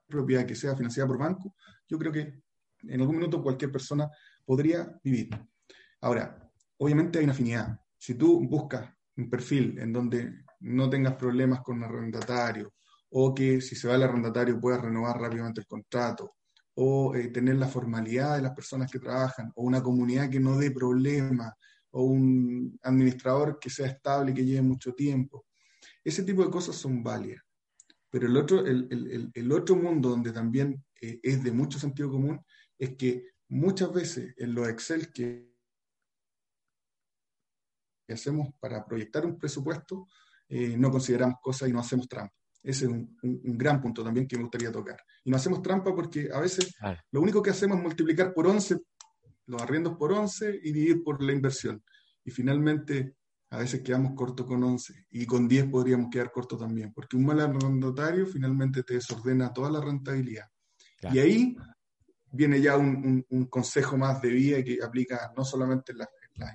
[SPEAKER 3] propiedad que sea financiada por banco, yo creo que en algún minuto cualquier persona podría vivir. Ahora, obviamente hay una afinidad. Si tú buscas un perfil en donde no tengas problemas con el arrendatario, o que si se va el arrendatario puedas renovar rápidamente el contrato, o eh, tener la formalidad de las personas que trabajan, o una comunidad que no dé problemas, o un administrador que sea estable que lleve mucho tiempo. Ese tipo de cosas son válidas. Pero el otro, el, otro mundo donde también eh, es de mucho sentido común es que muchas veces en los Excel que hacemos para proyectar un presupuesto, eh, no consideramos cosas y no hacemos trampa. Ese es un, gran punto también que me gustaría tocar. Y no hacemos trampa porque a veces lo único que hacemos es multiplicar por 11 los arriendos por 11 y dividir por la inversión. Y finalmente a veces quedamos cortos con 11 y con 10 podríamos quedar cortos también, porque un mal arrendatario finalmente te desordena toda la rentabilidad. Y ahí viene ya un, consejo más de vida que aplica no solamente en las,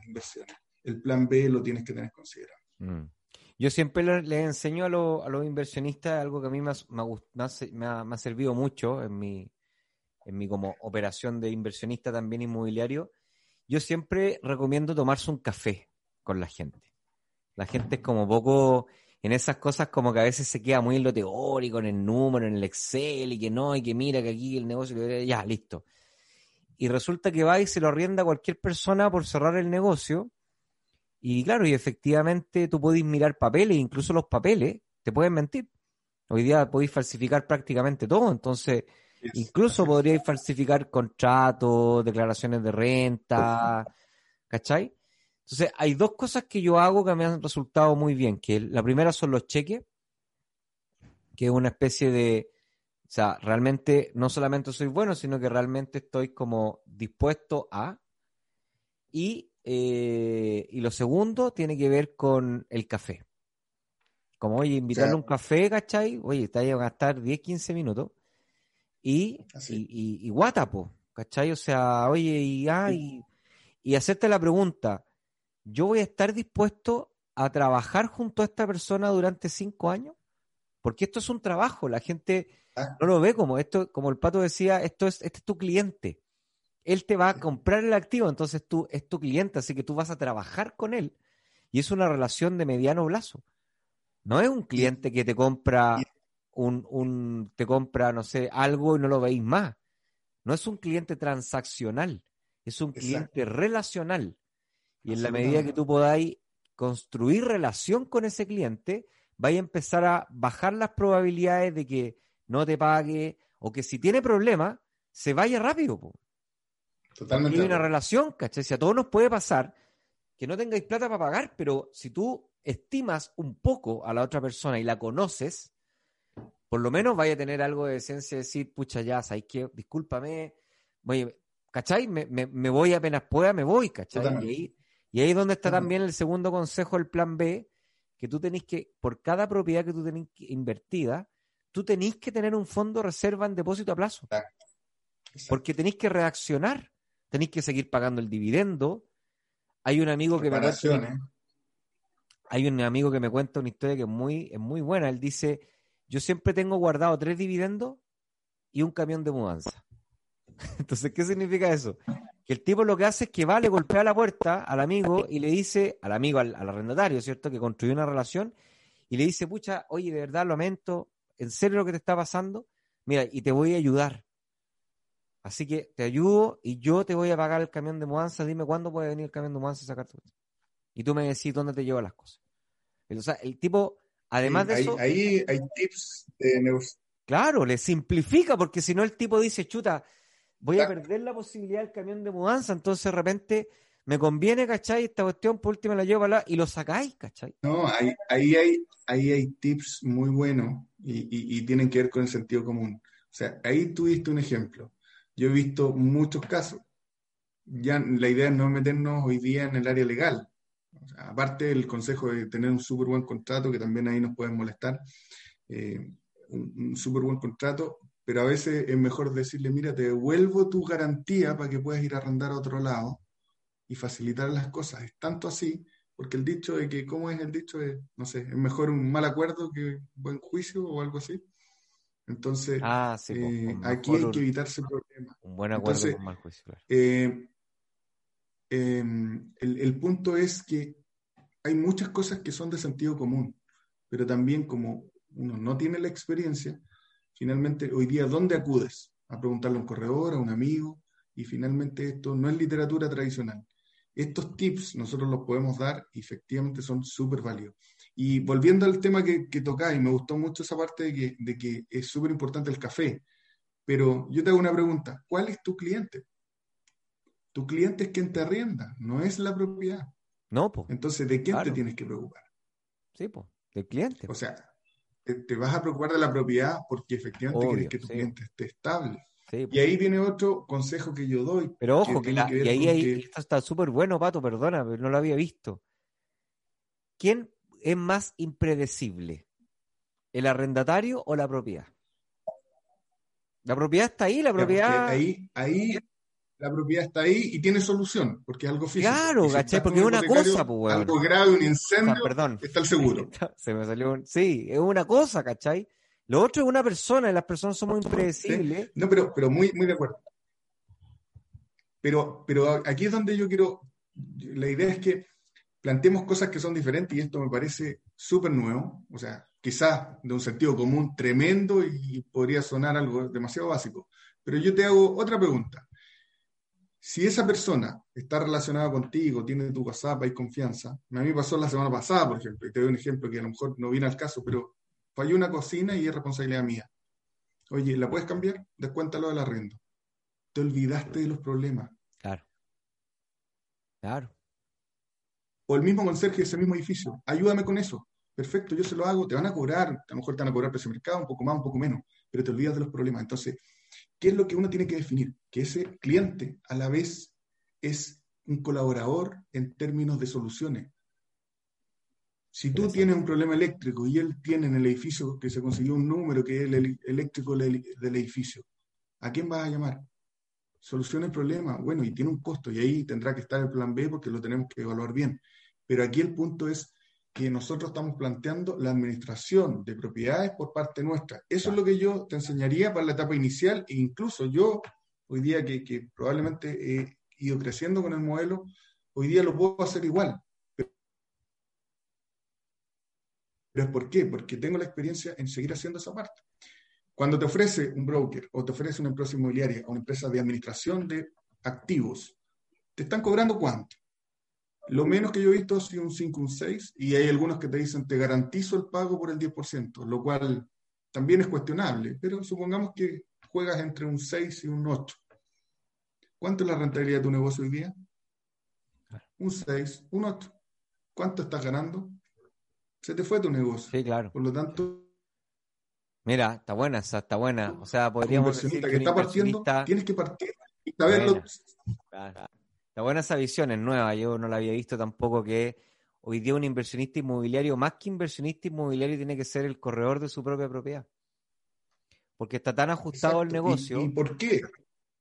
[SPEAKER 3] inversiones. El plan B lo tienes que tener considerado. Mm.
[SPEAKER 2] Yo siempre les le enseño a, los inversionistas algo que a mí me ha, servido mucho en mi, en mi como operación de inversionista también inmobiliario. Yo siempre recomiendo tomarse un café con la gente. La gente es como poco en esas cosas como que a veces se queda muy en lo teórico, en el número, en el Excel y que no, y que mira que aquí el negocio, ya, listo. Y resulta que va y se lo arrienda a cualquier persona por cerrar el negocio y claro, y efectivamente tú podéis mirar papeles, incluso los papeles te pueden mentir. Hoy día podéis falsificar prácticamente todo, entonces incluso podríais falsificar contratos, declaraciones de renta, ¿cachai? Entonces hay dos cosas que yo hago que me han resultado muy bien, que la primera son los cheques, que es una especie de, o sea, realmente no solamente soy bueno, sino que realmente estoy como dispuesto a, y eh, y lo segundo tiene que ver con el café. Como, oye, invitarle a un café, ¿cachai? Oye, te va a gastar 10, 15 minutos. Y, y, y, guatapo, ¿cachai? O sea, oye, y, ah, y, hacerte la pregunta, ¿yo voy a estar dispuesto a trabajar junto a esta persona durante cinco años? Porque esto es un trabajo, la gente ah. no lo ve como esto, como el pato decía, esto es, este es tu cliente él te va a comprar el activo, entonces tú es tu cliente, así que tú vas a trabajar con él. Y es una relación de mediano plazo. No es un cliente que te compra un, un, te compra, no sé, algo y no lo veis más. No es un cliente transaccional, es un cliente relacional. Y en la medida que tú podáis construir relación con ese cliente, vais a empezar a bajar las probabilidades de que no te pague o que si tiene problemas, se vaya rápido.
[SPEAKER 3] Totalmente.
[SPEAKER 2] Hay una relación, ¿cachai? Si a todos nos puede pasar que no tengáis plata para pagar, pero si tú estimas un poco a la otra persona y la conoces, por lo menos vaya a tener algo de esencia de decir, pucha, ya, ¿sabes qué? Discúlpame, voy, ¿cachai? Me, me, voy apenas pueda, me voy, ¿cachai? Y ahí, y ahí es donde está también el segundo consejo, el plan B, que tú tenés que, por cada propiedad que tú tenés invertida, tú tenés que tener un fondo reserva en depósito a plazo. Porque tenéis que reaccionar tenéis que seguir pagando el dividendo. Hay un amigo que me cuenta, hay un amigo que me cuenta una historia que es muy, es muy buena. Él dice, yo siempre tengo guardado tres dividendos y un camión de mudanza. Entonces, ¿qué significa eso? Que el tipo lo que hace es que va, le golpea la puerta al amigo y le dice, al amigo, al, al arrendatario, ¿cierto? Que construyó una relación y le dice, pucha, oye, de verdad, lamento, en serio lo que te está pasando, mira, y te voy a ayudar. Así que te ayudo y yo te voy a pagar el camión de mudanza. Dime cuándo puede venir el camión de mudanza a sacarte. Y tú me decís dónde te lleva las cosas. O sea, el tipo, además de eso.
[SPEAKER 3] Ahí hay tips de negocio.
[SPEAKER 2] Claro, le simplifica, porque si no el tipo dice, chuta, voy a perder la posibilidad del camión de mudanza, entonces de repente me conviene, ¿cachai? Esta cuestión, por último la llevo a y lo sacáis, ¿cachai?
[SPEAKER 3] No, ahí, ahí, hay, ahí hay tips muy buenos y, y tienen que ver con el sentido común. O sea, ahí tuviste un ejemplo yo he visto muchos casos. Ya la idea es no meternos hoy día en el área legal. aparte del consejo de tener un súper buen contrato, que también ahí nos pueden molestar, eh, un, súper buen contrato, pero a veces es mejor decirle, mira, te devuelvo tu garantía para que puedas ir a arrendar a otro lado y facilitar las cosas. Es tanto así, porque el dicho de que, ¿cómo es el dicho? de no sé, es mejor un mal acuerdo que buen juicio o algo así. Entonces,
[SPEAKER 2] ah, sí,
[SPEAKER 3] eh, aquí hay que evitarse problemas.
[SPEAKER 2] Un buen acuerdo con mal juicio.
[SPEAKER 3] Eh, em, el, el punto es que hay muchas cosas que son de sentido común, pero también como uno no tiene la experiencia, finalmente hoy día, ¿dónde acudes? A preguntarle a un corredor, a un amigo, y finalmente esto no es literatura tradicional. Estos tips nosotros los podemos dar y efectivamente son súper válidos. Y volviendo al tema que, que tocáis, me gustó mucho esa parte de que, de que es súper importante el café, pero yo te hago una pregunta, ¿cuál es tu cliente? Tu cliente es quien te arrienda, no es la propiedad.
[SPEAKER 2] No, pues.
[SPEAKER 3] Entonces, ¿de quién te tienes que preocupar?
[SPEAKER 2] Sí, pues, del cliente.
[SPEAKER 3] O sea, te, vas a preocupar de la propiedad porque efectivamente quieres que tu cliente esté estable. y ahí viene otro consejo que yo doy.
[SPEAKER 2] Pero ojo, que, y ahí, esto está súper bueno, Pato, perdona, pero no lo había visto. ¿Quién es más impredecible? ¿El arrendatario o la propiedad? La propiedad está ahí, la propiedad.
[SPEAKER 3] Ahí, ahí la propiedad está ahí y tiene solución, porque es algo físico.
[SPEAKER 2] Claro, ¿cachai? Porque es una cosa, pues,
[SPEAKER 3] Algo grave, un incendio, perdón. está el seguro.
[SPEAKER 2] Se me salió un... Sí, es una cosa, ¿cachai? Lo otro es una persona, y las personas son muy impredecibles.
[SPEAKER 3] No, pero, pero muy, muy de acuerdo. Pero, pero aquí es donde yo quiero, la idea es que planteemos cosas que son diferentes y esto me parece súper nuevo, o sea, quizás de un sentido común tremendo y podría sonar algo demasiado básico. Pero yo te hago otra pregunta. Si esa persona está relacionada contigo, tiene tu WhatsApp, hay confianza. A mí me pasó la semana pasada, por ejemplo, y te doy un ejemplo que a lo mejor no viene al caso, pero falló una cocina y es responsabilidad mía. Oye, ¿la puedes cambiar? Descuéntalo del arriendo. Te olvidaste de los problemas.
[SPEAKER 2] Claro. Claro.
[SPEAKER 3] O el mismo conserje de ese mismo edificio. Ayúdame con eso. Perfecto, yo se lo hago. Te van a cobrar, a lo mejor te van a cobrar precio de mercado, un poco más, un poco menos, pero te olvidas de los problemas. Entonces, ¿Qué es lo que uno tiene que definir? Que ese cliente a la vez es un colaborador en términos de soluciones. Si tú tienes un problema eléctrico y él tiene en el edificio que se consiguió un número que es el eléctrico del edificio, ¿a quién vas a llamar? Soluciona el problema. Bueno, y tiene un costo y ahí tendrá que estar el plan B porque lo tenemos que evaluar bien. Pero aquí el punto es que nosotros estamos planteando la administración de propiedades por parte nuestra. Eso es lo que yo te enseñaría para la etapa inicial e incluso yo, hoy día que, probablemente he ido creciendo con el modelo, hoy día lo puedo hacer igual. Pero ¿por qué? Porque tengo la experiencia en seguir haciendo esa parte. Cuando te ofrece un broker o te ofrece una empresa inmobiliaria o una empresa de administración de activos, ¿te están cobrando cuánto? Lo menos que yo he visto ha sido un 5, un 6, y hay algunos que te dicen, te garantizo el pago por el 10%, lo cual también es cuestionable, pero supongamos que juegas entre un 6 y un 8. ¿Cuánto es la rentabilidad de tu negocio hoy día? Un 6, un 8. ¿Cuánto estás ganando? Se te fue tu negocio.
[SPEAKER 2] Sí, claro.
[SPEAKER 3] Por lo tanto...
[SPEAKER 2] Mira, está buena esa, está buena. O sea, podríamos
[SPEAKER 3] decir que, que está partiendo, tienes que partir y saberlo.
[SPEAKER 2] Claro. La buena esa visión es nueva, yo no la había visto tampoco que hoy día un inversionista inmobiliario, más que inversionista inmobiliario, tiene que ser el corredor de su propia propiedad. Porque está tan ajustado el negocio.
[SPEAKER 3] ¿Y, por qué?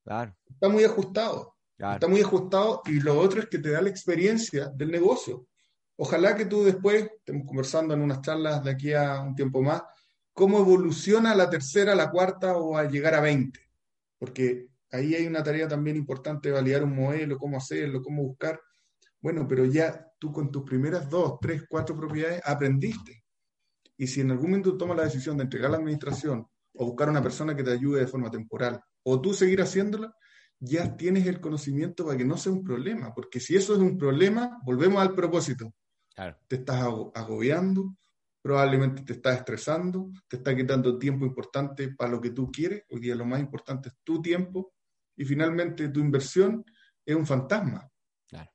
[SPEAKER 2] Claro.
[SPEAKER 3] Está muy ajustado. Está muy ajustado y lo otro es que te da la experiencia del negocio. Ojalá que tú después, estemos conversando en unas charlas de aquí a un tiempo más, cómo evoluciona la tercera, la cuarta o a llegar a 20. Porque ahí hay una tarea también importante de validar un modelo, cómo hacerlo, cómo buscar. Bueno, pero ya tú con tus primeras dos, tres, cuatro propiedades aprendiste. Y si en algún momento tomas la decisión de entregar la administración o buscar una persona que te ayude de forma temporal, o tú seguir haciéndola, ya tienes el conocimiento para que no sea un problema. Porque si eso es un problema, volvemos al propósito. Te estás agobiando, probablemente te estás estresando, te está quitando tiempo importante para lo que tú quieres. Hoy día lo más importante es tu tiempo y finalmente tu inversión es un fantasma.
[SPEAKER 2] Claro.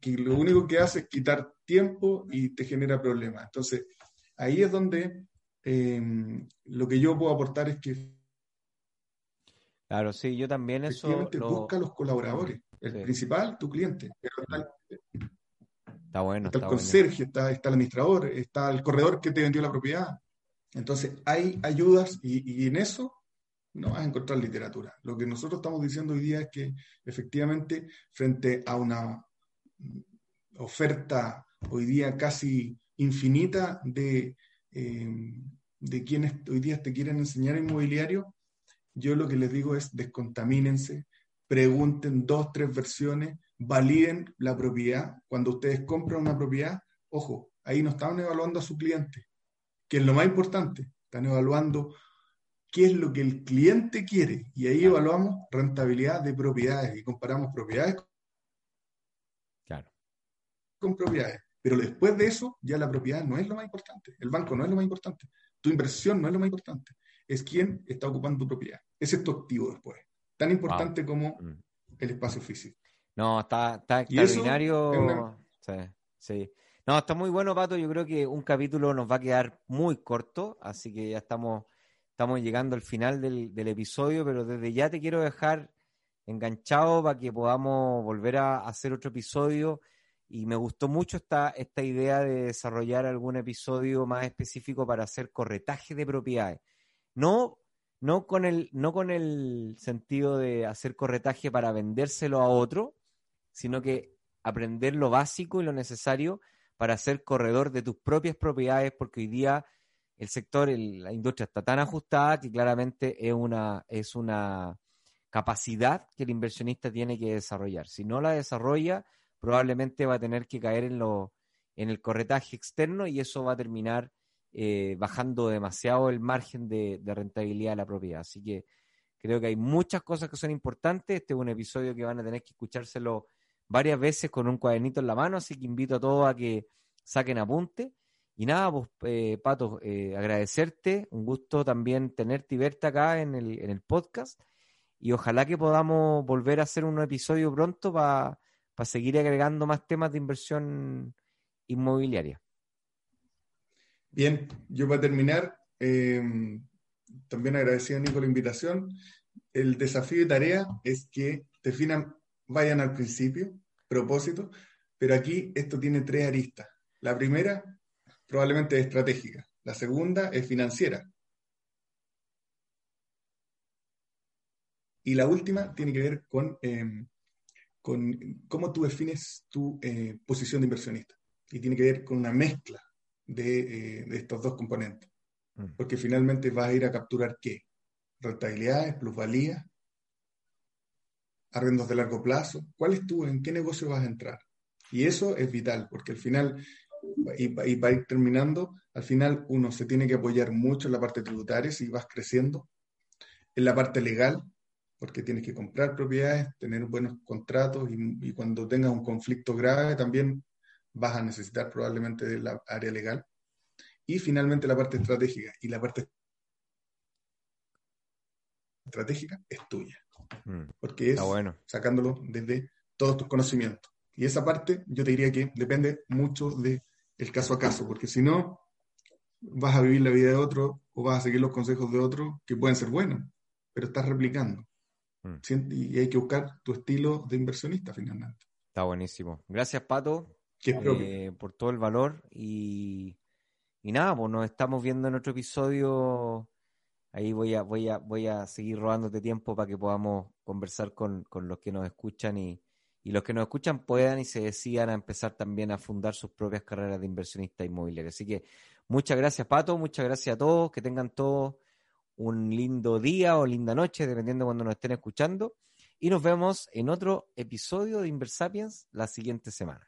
[SPEAKER 3] Que lo único que hace es quitar tiempo y te genera problemas. Entonces, ahí es donde eh, lo que yo puedo aportar es que.
[SPEAKER 2] Claro, sí, yo también eso.
[SPEAKER 3] Lo... Busca los colaboradores. El principal, tu cliente.
[SPEAKER 2] está, bueno.
[SPEAKER 3] Está, el conserje, está, está el administrador, está el corredor que te vendió la propiedad. Entonces, hay ayudas y, y en eso no vas a encontrar literatura. Lo que nosotros estamos diciendo hoy día es que efectivamente frente a una oferta hoy día casi infinita de, eh, de quienes hoy día te quieren enseñar inmobiliario, yo lo que les digo es descontamínense, pregunten dos, tres versiones, validen la propiedad. Cuando ustedes compran una propiedad, ojo, ahí no están evaluando a su cliente, que es lo más importante, están evaluando qué es lo que el cliente quiere y ahí evaluamos rentabilidad de propiedades y comparamos propiedades
[SPEAKER 2] claro.
[SPEAKER 3] con propiedades. Pero después de eso, ya la propiedad no es lo más importante, el banco no es lo más importante, tu inversión no es lo más importante, es quién está ocupando tu propiedad. Ese es tu activo después, tan importante como mm. el espacio físico.
[SPEAKER 2] No, está, está extraordinario. Sí, sí. No, está muy bueno, Pato. Yo creo que un capítulo nos va a quedar muy corto, así que ya estamos estamos llegando al final del, episodio, pero desde ya te quiero dejar enganchado para que podamos volver a hacer otro episodio. Y me gustó mucho esta, esta idea de desarrollar algún episodio más específico para hacer corretaje de propiedades. No, no, con el, no con el sentido de hacer corretaje para vendérselo a otro, sino que aprender lo básico y lo necesario para ser corredor de tus propias propiedades, porque hoy día el sector, la industria está tan ajustada que claramente es una, es una capacidad que el inversionista tiene que desarrollar. Si no la desarrolla, probablemente va a tener que caer en, lo, en el corretaje externo y eso va a terminar eh, bajando demasiado el margen de, de, rentabilidad de la propiedad. Así que creo que hay muchas cosas que son importantes. Este es un episodio que van a tener que escuchárselo varias veces con un cuadernito en la mano, así que invito a todos a que saquen apunte. Y nada, pues, eh, Pato, eh, agradecerte, un gusto también tenerte y verte acá en el, en el podcast. Y ojalá que podamos volver a hacer un episodio pronto para seguir agregando más temas de inversión inmobiliaria.
[SPEAKER 3] Bien, yo para terminar, eh, también agradecido a Nico la invitación. El desafío de tarea es que definan, vayan al principio, propósito, pero aquí esto tiene tres aristas. La primera probablemente es estratégica. La segunda es financiera. Y la última tiene que ver con, em, con cómo tú defines tu eh, posición de inversionista. Y tiene que ver con una mezcla de, eh, de estos dos componentes. Mm. Porque finalmente vas a ir a capturar qué? Rentabilidades, plusvalías, arrendos de largo plazo. ¿Cuál es tú? ¿En qué negocio vas a entrar? Y eso es vital, porque al final y, para ir terminando, al final uno se tiene que apoyar mucho en la parte tributaria si vas creciendo, en la parte legal, porque tienes que comprar propiedades, tener buenos contratos y, cuando tengas un conflicto grave también vas a necesitar probablemente de la área legal. Y finalmente la parte estratégica. Y la parte estratégica es tuya. Mm. Porque es sacándolo desde todos tus conocimientos. Y esa parte yo te diría que depende mucho de el caso a caso, porque si no, vas a vivir la vida de otro o vas a seguir los consejos de otro que pueden ser buenos, pero estás replicando. Mm. Y hay que buscar tu estilo de inversionista finalmente.
[SPEAKER 2] Está buenísimo. Gracias, Pato, eh, por todo el valor. Y, y nada, pues nos estamos viendo en otro episodio. Ahí voy a, voy a, voy a seguir robándote tiempo para que podamos conversar con, con los que nos escuchan y, y los que nos escuchan puedan y se decidan a empezar también a fundar sus propias carreras de inversionista inmobiliario. Así que muchas gracias, Pato, muchas gracias a todos, que tengan todos un lindo día o linda noche, dependiendo de cuando nos estén escuchando. Y nos vemos en otro episodio de Inversapiens la siguiente semana.